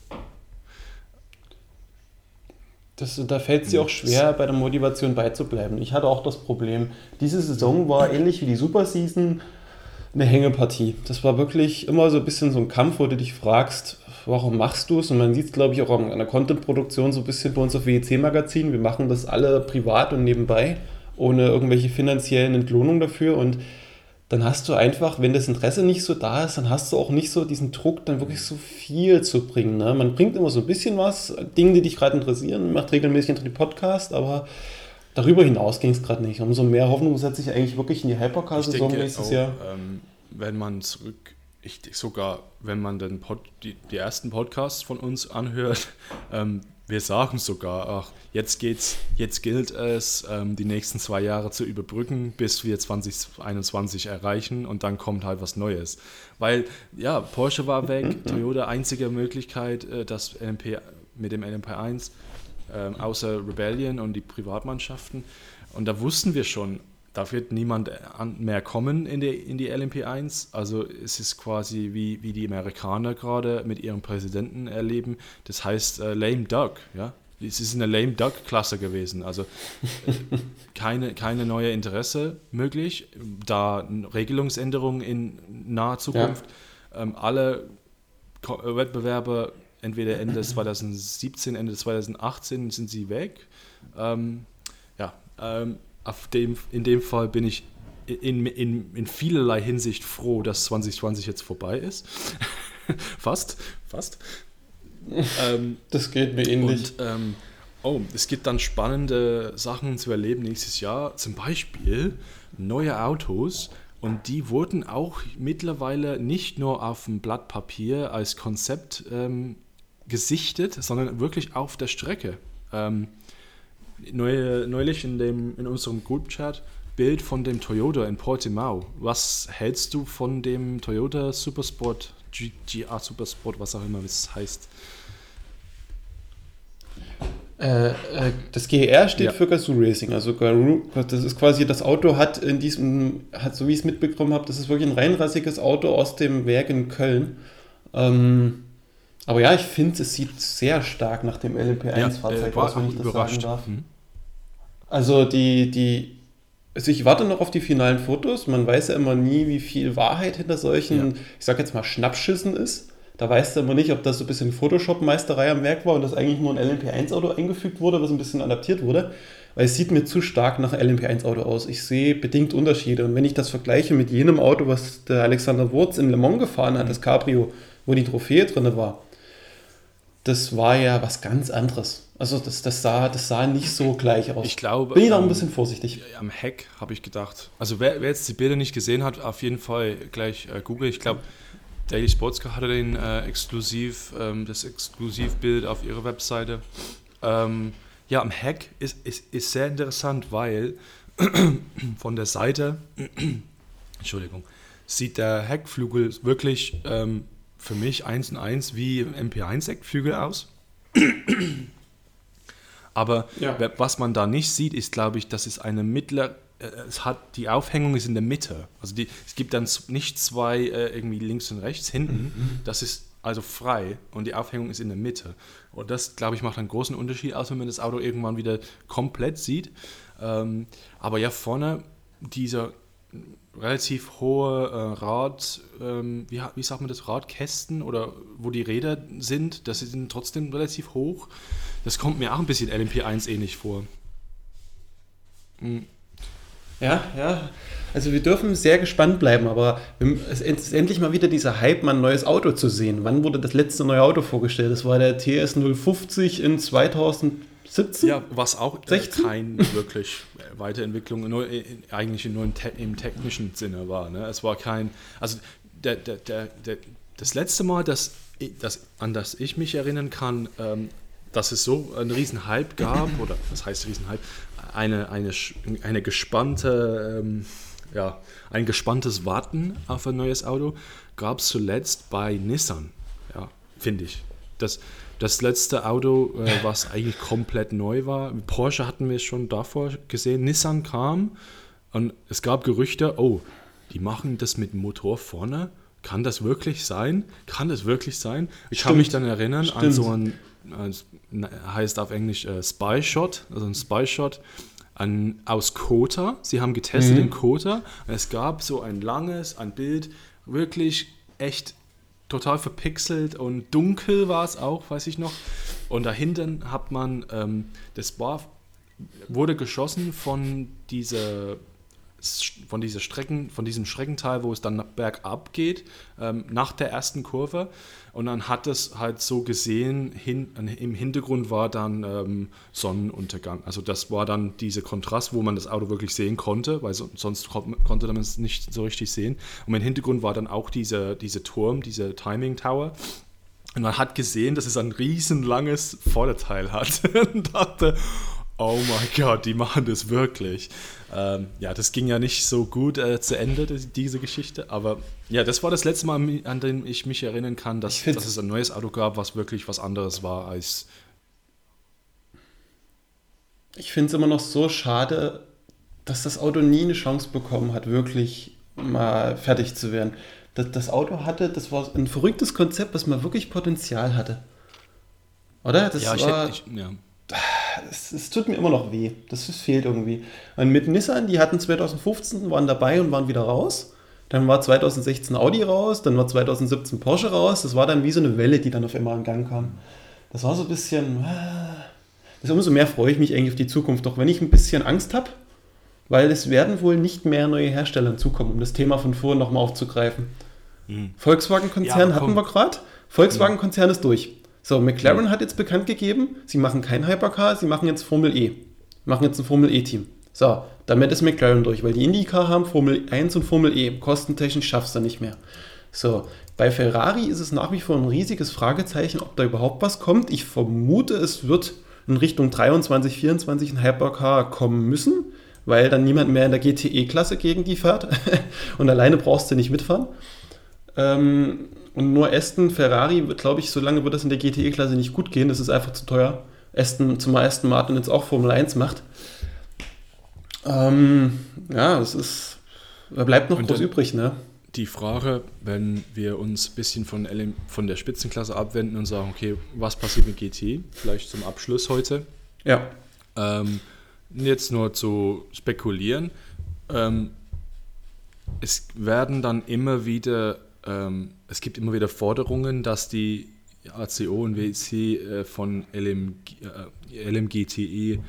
Das, da fällt es dir auch schwer, bei der Motivation beizubleiben. Ich hatte auch das Problem. Diese Saison war ähnlich wie die Super Season eine Hängepartie. Das war wirklich immer so ein bisschen so ein Kampf, wo du dich fragst, warum machst du es? Und man sieht es, glaube ich, auch an der Content-Produktion so ein bisschen bei uns auf WEC-Magazin. Wir machen das alle privat und nebenbei, ohne irgendwelche finanziellen Entlohnungen dafür. Und dann hast du einfach, wenn das Interesse nicht so da ist, dann hast du auch nicht so diesen Druck, dann wirklich so viel zu bringen. Ne? Man bringt immer so ein bisschen was, Dinge, die dich gerade interessieren, macht regelmäßig einen Podcast, aber darüber hinaus ging es gerade nicht. Umso mehr Hoffnung setze ich eigentlich wirklich in die Hypercar-Saison nächstes auch, Jahr. Ähm, wenn man zurück, ich, sogar wenn man den Pod, die, die ersten Podcasts von uns anhört, ähm, wir sagen sogar, ach, jetzt geht's, jetzt gilt es, ähm, die nächsten zwei Jahre zu überbrücken, bis wir 2021 erreichen und dann kommt halt was Neues. Weil, ja, Porsche war weg, Toyota einzige Möglichkeit, äh, das LMP mit dem LMP1, äh, außer Rebellion und die Privatmannschaften. Und da wussten wir schon, da wird niemand mehr kommen in die, in die LMP1. Also es ist quasi wie, wie die Amerikaner gerade mit ihrem Präsidenten erleben. Das heißt äh, Lame Duck, ja. Es ist eine Lame Duck Klasse gewesen. Also äh, keine, keine neue Interesse möglich, da Regelungsänderungen in naher Zukunft. Ja. Ähm, alle Ko Wettbewerbe entweder Ende 2017, Ende 2018 sind sie weg. Ähm, ja, ähm, dem, in dem Fall bin ich in, in, in vielerlei Hinsicht froh, dass 2020 jetzt vorbei ist. fast, fast. Ähm, das geht mir ähnlich. Und, ähm, oh, es gibt dann spannende Sachen zu erleben nächstes Jahr. Zum Beispiel neue Autos. Und die wurden auch mittlerweile nicht nur auf dem Blatt Papier als Konzept ähm, gesichtet, sondern wirklich auf der Strecke. Ähm, neulich in, dem, in unserem Group-Chat Bild von dem Toyota in Portimao. Was hältst du von dem Toyota Supersport, GR Supersport, was auch immer es heißt? Äh, äh, das GR steht ja. für Gazoo Racing. Also das ist quasi das Auto hat in diesem, hat so wie ich es mitbekommen habe, das ist wirklich ein reinrassiges Auto aus dem Werk in Köln. Ähm, aber ja, ich finde, es sieht sehr stark nach dem LMP1-Fahrzeug ja, aus, wenn ich das überrascht. sagen darf. Mhm. Also die, die, also ich warte noch auf die finalen Fotos. Man weiß ja immer nie, wie viel Wahrheit hinter solchen, ja. ich sag jetzt mal, Schnappschüssen ist. Da weißt du immer nicht, ob das so ein bisschen Photoshop-Meisterei am Werk war und das eigentlich nur ein LMP1-Auto eingefügt wurde, was ein bisschen adaptiert wurde. Weil es sieht mir zu stark nach LMP1-Auto aus. Ich sehe bedingt Unterschiede. Und wenn ich das vergleiche mit jenem Auto, was der Alexander Wurz in Le Mans gefahren hat, das Cabrio, wo die Trophäe drin war, das war ja was ganz anderes. Also das, das, sah, das sah nicht so gleich aus. Ich glaube. Bin ich noch ein bisschen vorsichtig. Am Heck habe ich gedacht. Also wer, wer, jetzt die Bilder nicht gesehen hat, auf jeden Fall gleich äh, google. Ich glaube, Daily Sportscar hatte den äh, exklusiv, ähm, das Exklusivbild auf ihrer Webseite. Ähm, ja, am Heck ist, ist, ist sehr interessant, weil von der Seite, Entschuldigung, sieht der Heckflügel wirklich ähm, für mich eins und eins wie MP1-Eckflügel aus. Aber ja. was man da nicht sieht, ist, glaube ich, dass es eine mittlere, äh, es hat, die Aufhängung ist in der Mitte. Also die, es gibt dann nicht zwei äh, irgendwie links und rechts hinten. Mhm. Das ist also frei und die Aufhängung ist in der Mitte. Und das, glaube ich, macht einen großen Unterschied aus, wenn man das Auto irgendwann wieder komplett sieht. Ähm, aber ja, vorne dieser relativ hohe äh, Rad, ähm, wie, wie sagt man das, Radkästen oder wo die Räder sind, das sind trotzdem relativ hoch. Das kommt mir auch ein bisschen LMP1 ähnlich vor. Mhm. Ja, ja. Also wir dürfen sehr gespannt bleiben, aber es ist endlich mal wieder dieser Hype, mal ein neues Auto zu sehen. Wann wurde das letzte neue Auto vorgestellt? Das war der TS 050 in 2017? Ja, was auch 16? kein wirklich Weiterentwicklung, nur, eigentlich nur im, im, technischen Sinne war. Ne? Es war kein, also der, der, der, der, das letzte Mal, dass, das, an das ich mich erinnern kann, ähm, dass es so einen riesen Hype gab, oder was heißt riesen Hype, eine, eine, eine gespannte, ähm, ja, ein gespanntes Warten auf ein neues Auto gab es zuletzt bei Nissan, ja, finde ich. Das, das letzte Auto, äh, was eigentlich komplett neu war, Porsche hatten wir schon davor gesehen, Nissan kam und es gab Gerüchte, oh, die machen das mit dem Motor vorne. Kann das wirklich sein? Kann das wirklich sein? Ich Stimmt. kann mich dann erinnern Stimmt. an so ein, heißt auf Englisch äh, Spy Shot, also ein Spy Shot an, aus Kota. Sie haben getestet mhm. in Kota. Es gab so ein langes, ein Bild, wirklich echt total verpixelt und dunkel war es auch, weiß ich noch. Und dahinter hat man, ähm, das war, wurde geschossen von dieser von dieser Strecken, von diesem Streckenteil, wo es dann bergab geht, ähm, nach der ersten Kurve. Und dann hat es halt so gesehen, hin, im Hintergrund war dann ähm, Sonnenuntergang. Also das war dann dieser Kontrast, wo man das Auto wirklich sehen konnte, weil so, sonst konnte man es nicht so richtig sehen. Und im Hintergrund war dann auch dieser diese Turm, dieser Timing Tower. Und man hat gesehen, dass es ein riesenlanges Vorderteil hat. und dachte, oh mein Gott, die machen das wirklich. Ähm, ja, das ging ja nicht so gut äh, zu Ende, diese Geschichte. Aber ja, das war das letzte Mal, an dem ich mich erinnern kann, dass, dass es ein neues Auto gab, was wirklich was anderes war als. Ich finde es immer noch so schade, dass das Auto nie eine Chance bekommen hat, wirklich mal fertig zu werden. Das, das Auto hatte, das war ein verrücktes Konzept, was mal wirklich Potenzial hatte. Oder? Das ja, ich war, hätte, ich, ja es, es, tut mir immer noch weh. Das, fehlt irgendwie. Und mit Nissan, die hatten 2015, waren dabei und waren wieder raus. Dann war 2016 Audi raus, dann war 2017 Porsche raus. Das war dann wie so eine Welle, die dann auf einmal in Gang kam. Das war so ein bisschen. Das umso mehr freue ich mich eigentlich auf die Zukunft, auch wenn ich ein bisschen Angst habe, weil es werden wohl nicht mehr neue Hersteller hinzukommen, um das Thema von vorhin nochmal aufzugreifen. Mhm. Volkswagen-Konzern ja, hatten wir gerade. Volkswagen-Konzern ist durch. So, McLaren hat jetzt bekannt gegeben, sie machen kein Hypercar, sie machen jetzt Formel E. Machen jetzt ein Formel E-Team. So, damit ist McLaren durch, weil die IndyCar haben Formel 1 und Formel E. Kostentechnisch schaffst du nicht mehr. So, bei Ferrari ist es nach wie vor ein riesiges Fragezeichen, ob da überhaupt was kommt. Ich vermute, es wird in Richtung 23, 24 ein Hypercar kommen müssen, weil dann niemand mehr in der GTE-Klasse gegen die fährt. und alleine brauchst du nicht mitfahren. Ähm, und nur Aston, Ferrari, glaube ich, solange wird das in der GTE-Klasse nicht gut gehen. Das ist einfach zu teuer. Aston, zumal Aston Martin jetzt auch Formel 1 macht. Ähm, ja, es ist. Da bleibt noch Und groß übrig, ne? Die Frage, wenn wir uns ein bisschen von, LM, von der Spitzenklasse abwenden und sagen, okay, was passiert mit GT? Vielleicht zum Abschluss heute. Ja. Ähm, jetzt nur zu spekulieren. Ähm, es werden dann immer wieder ähm, es gibt immer wieder Forderungen, dass die ACO und WEC äh, von LM, äh, LMGTE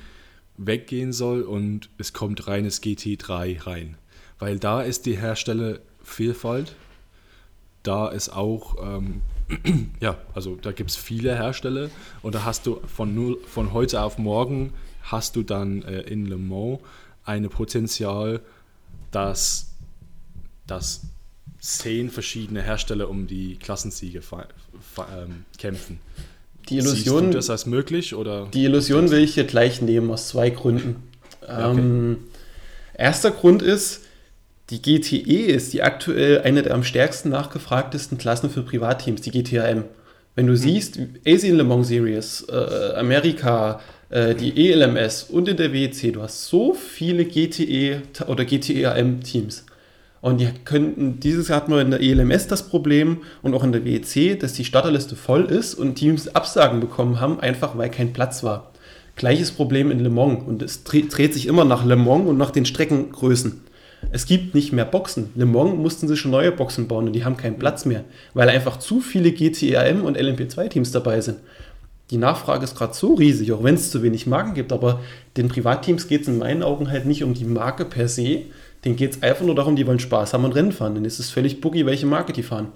weggehen soll und es kommt reines GT3 rein. Weil da ist die Herstellervielfalt, da ist auch, ähm, ja, also da gibt es viele Hersteller und da hast du von, null, von heute auf morgen hast du dann äh, in Le Mans ein Potenzial, dass das zehn verschiedene Hersteller um die Klassensiege ähm, kämpfen. Die Illusion, Siehst du das als möglich? Oder die Illusion will ich hier gleich nehmen aus zwei Gründen. Okay. ähm, erster Grund ist, die GTE ist die aktuell eine der am stärksten nachgefragtesten Klassen für Privatteams, die GTAM. Wenn du hm. siehst, Asian Le Mans Series, äh, Amerika, äh, die ELMS und in der WEC, du hast so viele GTE oder GTAM-Teams. Und die könnten, dieses Jahr hatten wir in der ELMS das Problem und auch in der WEC, dass die Starterliste voll ist und Teams Absagen bekommen haben, einfach weil kein Platz war. Gleiches Problem in Le Mans und es dreht sich immer nach Le Mans und nach den Streckengrößen. Es gibt nicht mehr Boxen. Le Mans mussten sie schon neue Boxen bauen und die haben keinen Platz mehr, weil einfach zu viele GTRM und LMP2-Teams dabei sind. die Nachfrage ist gerade so riesig, auch wenn es zu wenig Marken gibt, aber den Privatteams geht es in meinen Augen halt nicht um die Marke per se, denen geht es einfach nur darum, die wollen Spaß haben und Rennen fahren. Dann ist es völlig boogie, welche Marke die fahren.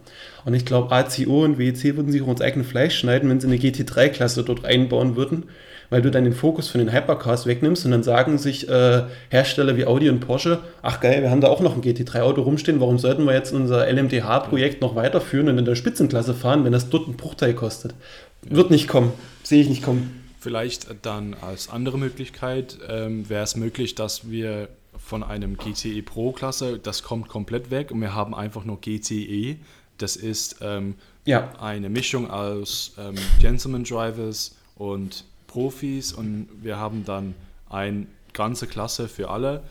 Und ich glaube, ACO und WEC würden sich auch ins eigene Fleisch schneiden, wenn sie eine GT3-Klasse dort einbauen würden, weil du dann den Fokus von den Hypercars wegnimmst und dann sagen sich äh, Hersteller wie Audi und Porsche, ach geil, wir haben da auch noch ein GT3-Auto rumstehen, warum sollten wir jetzt unser LMDH-Projekt noch weiterführen und in der Spitzenklasse fahren, wenn das dort einen Bruchteil kostet? Wird nicht kommen, sehe ich nicht kommen. Vielleicht dann als andere Möglichkeit ähm, wäre es möglich, dass wir von einem GTE Pro Klasse, das kommt komplett weg und wir haben einfach nur GTE. Das ist ähm, ja. eine Mischung aus ähm, Gentleman Drivers und Profis und wir haben dann eine ganze Klasse für alle.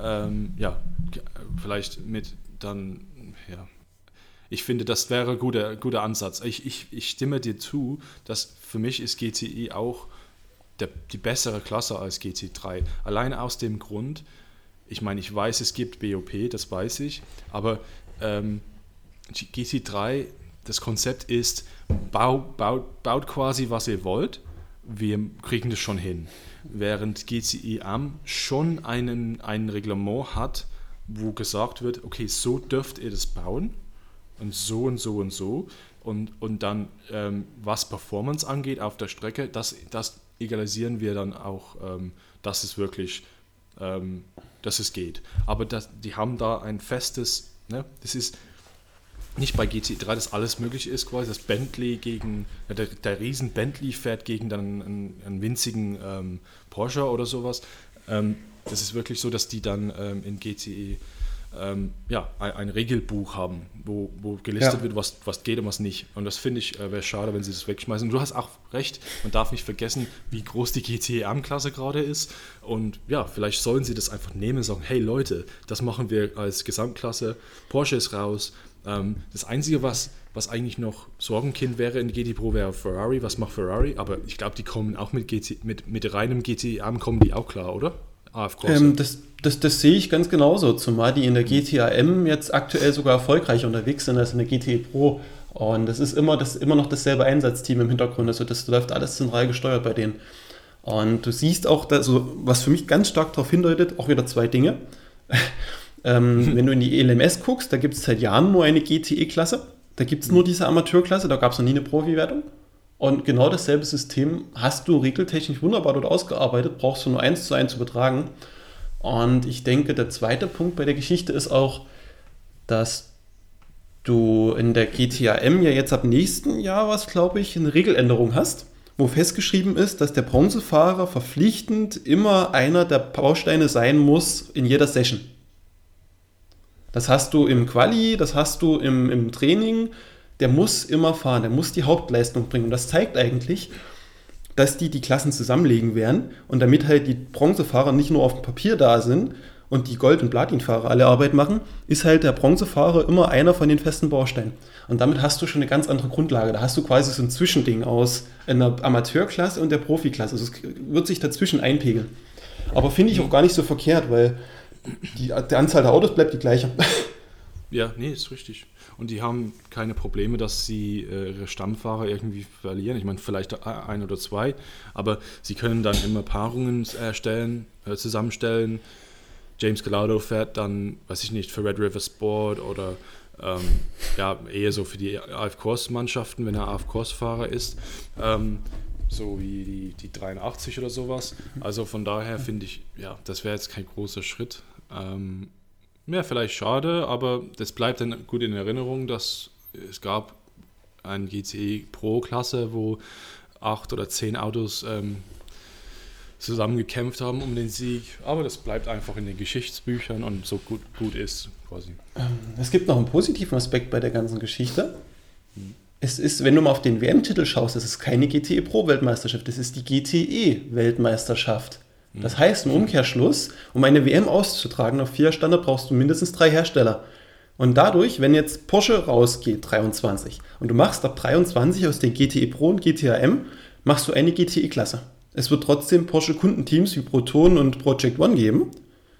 Ähm, ja, vielleicht mit dann, ja. Ich finde, das wäre ein guter, guter Ansatz. Ich, ich, ich stimme dir zu, dass für mich ist GTE auch der, die bessere Klasse als GT3. Allein aus dem Grund, ich meine, ich weiß, es gibt BOP, das weiß ich, aber ähm, GT3, das Konzept ist, bau, baut, baut quasi, was ihr wollt, wir kriegen das schon hin. Während GCI Am schon einen, ein Reglement hat, wo gesagt wird, okay, so dürft ihr das bauen und so und so und so. Und, und dann, ähm, was Performance angeht auf der Strecke, das, das egalisieren wir dann auch, ähm, dass es wirklich ähm, dass es geht. Aber das, die haben da ein festes, ne, das ist nicht bei GT3, dass alles möglich ist, quasi, dass Bentley gegen, der, der riesen Bentley fährt gegen dann einen, einen winzigen ähm, Porsche oder sowas. Ähm, das ist wirklich so, dass die dann ähm, in GTE ähm, ja, ein, ein, Regelbuch haben, wo, wo gelistet ja. wird, was, was geht und was nicht. Und das finde ich, äh, wäre schade, wenn sie das wegschmeißen. Und du hast auch recht, man darf nicht vergessen, wie groß die GTE-M-Klasse gerade ist. Und ja, vielleicht sollen sie das einfach nehmen und sagen, hey Leute, das machen wir als Gesamtklasse, Porsche ist raus. Ähm, das Einzige, was, was eigentlich noch Sorgenkind wäre in GT Pro, wäre Ferrari. Was macht Ferrari? Aber ich glaube, die kommen auch mit, GT, mit, mit reinem GTE-M, kommen die auch klar, oder? Ähm, das, das, das sehe ich ganz genauso, zumal die in der GTAM jetzt aktuell sogar erfolgreicher unterwegs sind als in der GT Pro. Und das ist immer, das, immer noch dasselbe Einsatzteam im Hintergrund. Also das läuft alles zentral gesteuert bei denen. Und du siehst auch, also, was für mich ganz stark darauf hindeutet, auch wieder zwei Dinge. ähm, wenn du in die ELMS guckst, da gibt es seit Jahren nur eine GTE-Klasse. Da gibt es nur diese Amateurklasse, da gab es noch nie eine Profi-Wertung. Und genau dasselbe System hast du regeltechnisch wunderbar dort ausgearbeitet, brauchst du nur eins zu eins übertragen. Und ich denke, der zweite Punkt bei der Geschichte ist auch, dass du in der GTAM ja jetzt ab nächsten Jahr was, glaube ich, eine Regeländerung hast, wo festgeschrieben ist, dass der Bronzefahrer verpflichtend immer einer der Bausteine sein muss in jeder Session. Das hast du im Quali, das hast du im, im Training, der muss immer fahren, der muss die Hauptleistung bringen. Und das zeigt eigentlich, dass die die Klassen zusammenlegen werden und damit halt die Bronzefahrer nicht nur auf dem Papier da sind und die Gold- und Platinfahrer alle Arbeit machen, ist halt der Bronzefahrer immer einer von den festen Bausteinen. Und damit hast du schon eine ganz andere Grundlage. Da hast du quasi so ein Zwischending aus einer Amateurklasse und der Profiklasse. Also es wird sich dazwischen einpegeln. Aber finde ich auch gar nicht so verkehrt, weil die, die Anzahl der Autos bleibt die gleiche. Ja, nee, ist richtig. Und die haben keine Probleme, dass sie äh, ihre Stammfahrer irgendwie verlieren. Ich meine, vielleicht ein oder zwei, aber sie können dann immer Paarungen erstellen, äh, zusammenstellen. James Gallardo fährt dann, weiß ich nicht, für Red River Sport oder ähm, ja, eher so für die AF-Kurs-Mannschaften, wenn er AF-Kurs-Fahrer ist. Ähm, so wie die, die 83 oder sowas. Also von daher finde ich, ja, das wäre jetzt kein großer Schritt. Ähm, ja, vielleicht schade, aber das bleibt dann gut in Erinnerung, dass es gab eine GTE Pro-Klasse, wo acht oder zehn Autos ähm, zusammen gekämpft haben um den Sieg. Aber das bleibt einfach in den Geschichtsbüchern und so gut, gut ist quasi. Ähm, es gibt noch einen positiven Aspekt bei der ganzen Geschichte. Hm. Es ist, wenn du mal auf den WM-Titel schaust, es ist keine GTE Pro-Weltmeisterschaft, es ist die GTE-Weltmeisterschaft. Das heißt im Umkehrschluss, um eine WM auszutragen auf vier Standard brauchst du mindestens drei Hersteller. Und dadurch, wenn jetzt Porsche rausgeht, 23, und du machst ab 23 aus den GTE Pro und GTAM, machst du eine GTE-Klasse. Es wird trotzdem Porsche-Kundenteams wie Proton und Project One geben.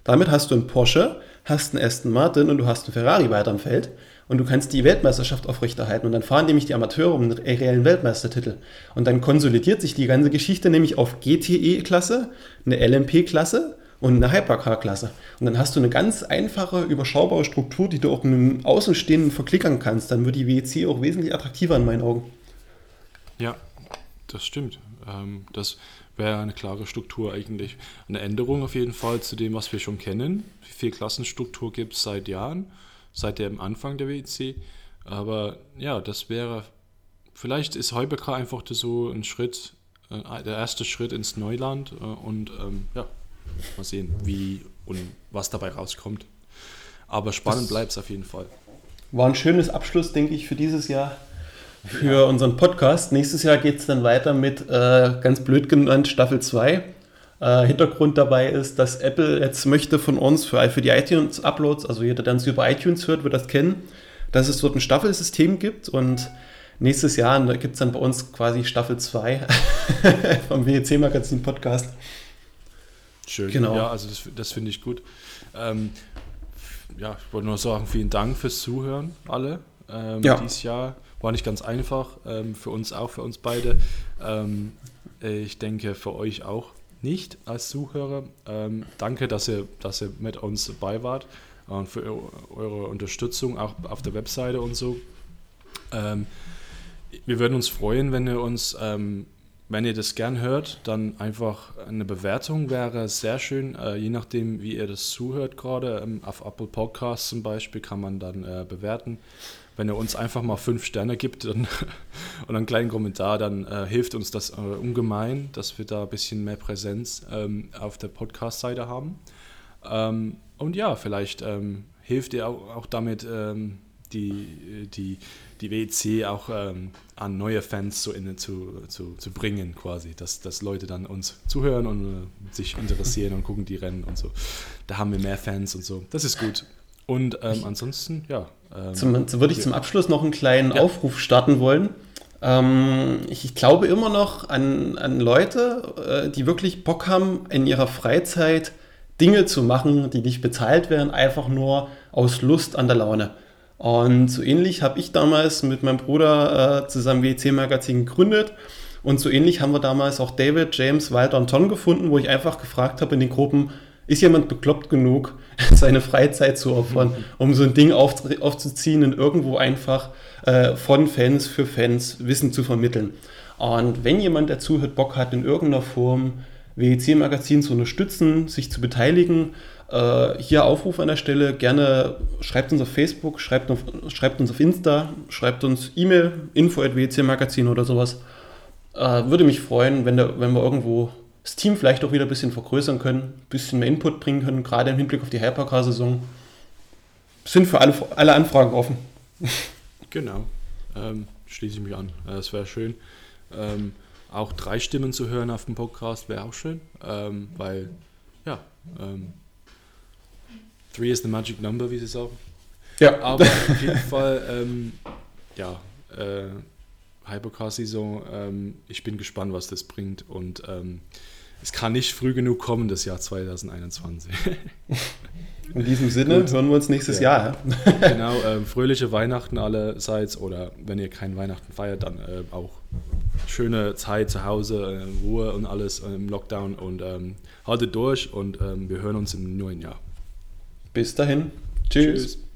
Damit hast du einen Porsche, hast einen Aston Martin und du hast einen Ferrari weiter im Feld. Und du kannst die Weltmeisterschaft aufrechterhalten. Und dann fahren nämlich die Amateure um einen reellen Weltmeistertitel. Und dann konsolidiert sich die ganze Geschichte nämlich auf GTE-Klasse, eine LMP-Klasse und eine Hypercar-Klasse. Und dann hast du eine ganz einfache, überschaubare Struktur, die du auch einem Außenstehenden verklickern kannst. Dann wird die WEC auch wesentlich attraktiver in meinen Augen. Ja, das stimmt. Ähm, das wäre eine klare Struktur eigentlich. Eine Änderung auf jeden Fall zu dem, was wir schon kennen. Wie viel Klassenstruktur gibt es seit Jahren, seit dem Anfang der WEC. Aber ja, das wäre, vielleicht ist Heubecker einfach so ein Schritt, äh, der erste Schritt ins Neuland. Äh, und ähm, ja, mal sehen, wie und was dabei rauskommt. Aber spannend bleibt es auf jeden Fall. War ein schönes Abschluss, denke ich, für dieses Jahr für unseren Podcast. Nächstes Jahr geht es dann weiter mit, äh, ganz blöd genannt, Staffel 2. Äh, Hintergrund dabei ist, dass Apple jetzt möchte von uns für, für die iTunes-Uploads, also jeder, der uns über iTunes hört, wird das kennen, dass es dort ein Staffelsystem gibt und nächstes Jahr gibt es dann bei uns quasi Staffel 2 vom WEC-Magazin-Podcast. Schön, genau. ja, also das, das finde ich gut. Ähm, ja, ich wollte nur sagen, vielen Dank fürs Zuhören, alle, ähm, ja. dieses Jahr. War nicht ganz einfach, ähm, für uns auch, für uns beide. Ähm, ich denke, für euch auch nicht als Zuhörer. Ähm, danke, dass ihr, dass ihr mit uns dabei wart und für eure Unterstützung auch auf der Webseite und so. Ähm, wir würden uns freuen, wenn ihr uns, ähm, wenn ihr das gern hört, dann einfach eine Bewertung wäre sehr schön. Äh, je nachdem, wie ihr das zuhört gerade, ähm, auf Apple Podcasts zum Beispiel kann man dann äh, bewerten wenn er uns einfach mal fünf Sterne gibt dann, und einen kleinen Kommentar, dann äh, hilft uns das äh, ungemein, dass wir da ein bisschen mehr Präsenz ähm, auf der Podcast-Seite haben. Ähm, und ja, vielleicht ähm, hilft ihr auch, auch damit, ähm, die, die, die WEC auch ähm, an neue Fans zu, in, zu, zu, zu bringen, quasi, dass, dass Leute dann uns zuhören und äh, sich interessieren und gucken die Rennen und so. Da haben wir mehr Fans und so. Das ist gut. Und ähm, ansonsten, ja, ähm, zum, würde ich zum Abschluss noch einen kleinen ja. Aufruf starten wollen. Ähm, ich, ich, glaube immer noch an, an Leute, äh, die wirklich Bock haben, in ihrer Freizeit Dinge zu machen, die nicht bezahlt werden, einfach nur aus Lust an der Laune. Und so ähnlich habe ich damals mit meinem Bruder äh, zusammen WEC-Magazin gegründet. Und so ähnlich haben wir damals auch David, James, Walter und Ton gefunden, wo ich einfach gefragt habe in den Gruppen, ist jemand bekloppt genug, seine Freizeit zu opfern, um so ein Ding auf, aufzuziehen und irgendwo einfach äh, von Fans für Fans Wissen zu vermitteln. Und wenn jemand, der zuhört, Bock hat, in irgendeiner Form WEC-Magazin zu unterstützen, sich zu beteiligen, äh, hier Aufruf an der Stelle, gerne schreibt uns auf Facebook, schreibt, auf, schreibt uns auf Insta, schreibt uns E-Mail, info at WEC-Magazin oder sowas. Äh, würde mich freuen, wenn, der, wenn wir irgendwo das Team vielleicht auch wieder ein bisschen vergrößern können, ein bisschen mehr Input bringen können, gerade im Hinblick auf die Hypercar-Saison. Sind für alle, alle Anfragen offen. Genau, ähm, schließe ich mich an. Das wäre schön. Ähm, auch drei Stimmen zu hören auf dem Podcast wäre auch schön, ähm, weil, ja, ähm, three is the magic number, wie sie sagen. Ja. Aber auf jeden Fall, ähm, ja, äh, Hypercar-Saison, ähm, ich bin gespannt, was das bringt und ähm, es kann nicht früh genug kommen, das Jahr 2021. In diesem Sinne Gut. hören wir uns nächstes ja. Jahr. genau, ähm, fröhliche Weihnachten allerseits oder wenn ihr kein Weihnachten feiert, dann äh, auch schöne Zeit zu Hause, äh, Ruhe und alles äh, im Lockdown und ähm, haltet durch und ähm, wir hören uns im neuen Jahr. Bis dahin. Tschüss. Tschüss.